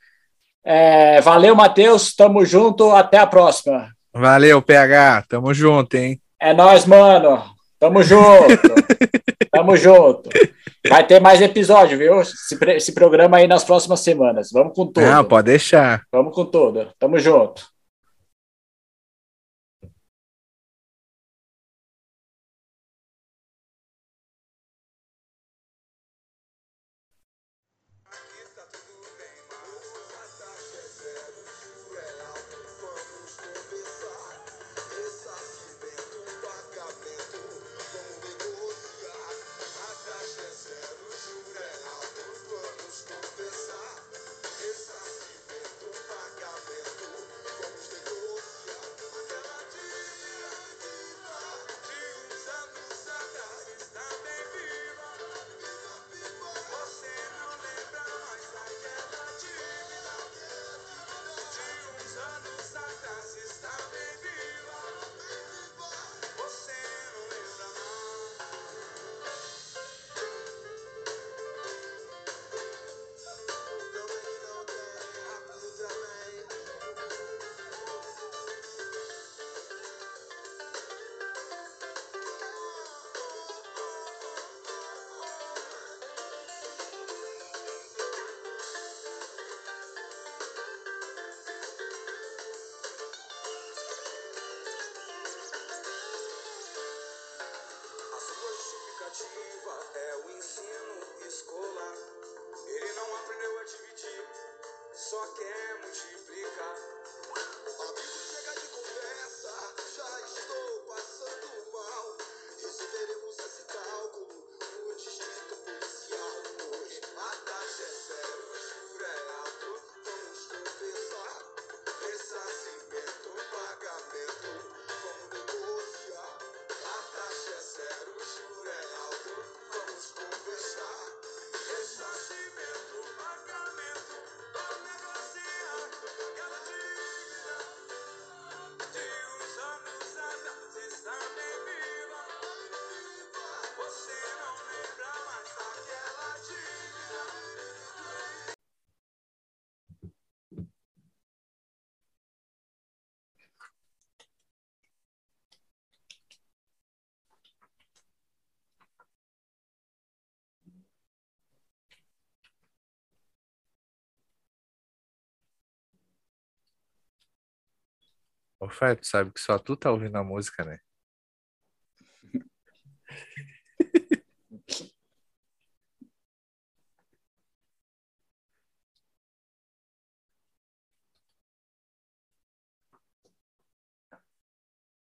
É, valeu, Matheus. Tamo junto. Até a próxima. Valeu, PH. Tamo junto, hein? É nóis, mano. Tamo junto. Tamo junto. Vai ter mais episódio, viu? Se, se programa aí nas próximas semanas. Vamos com tudo. Não, pode deixar. Vamos com tudo. Tamo junto. Ô, sabe que só tu tá ouvindo a música, né?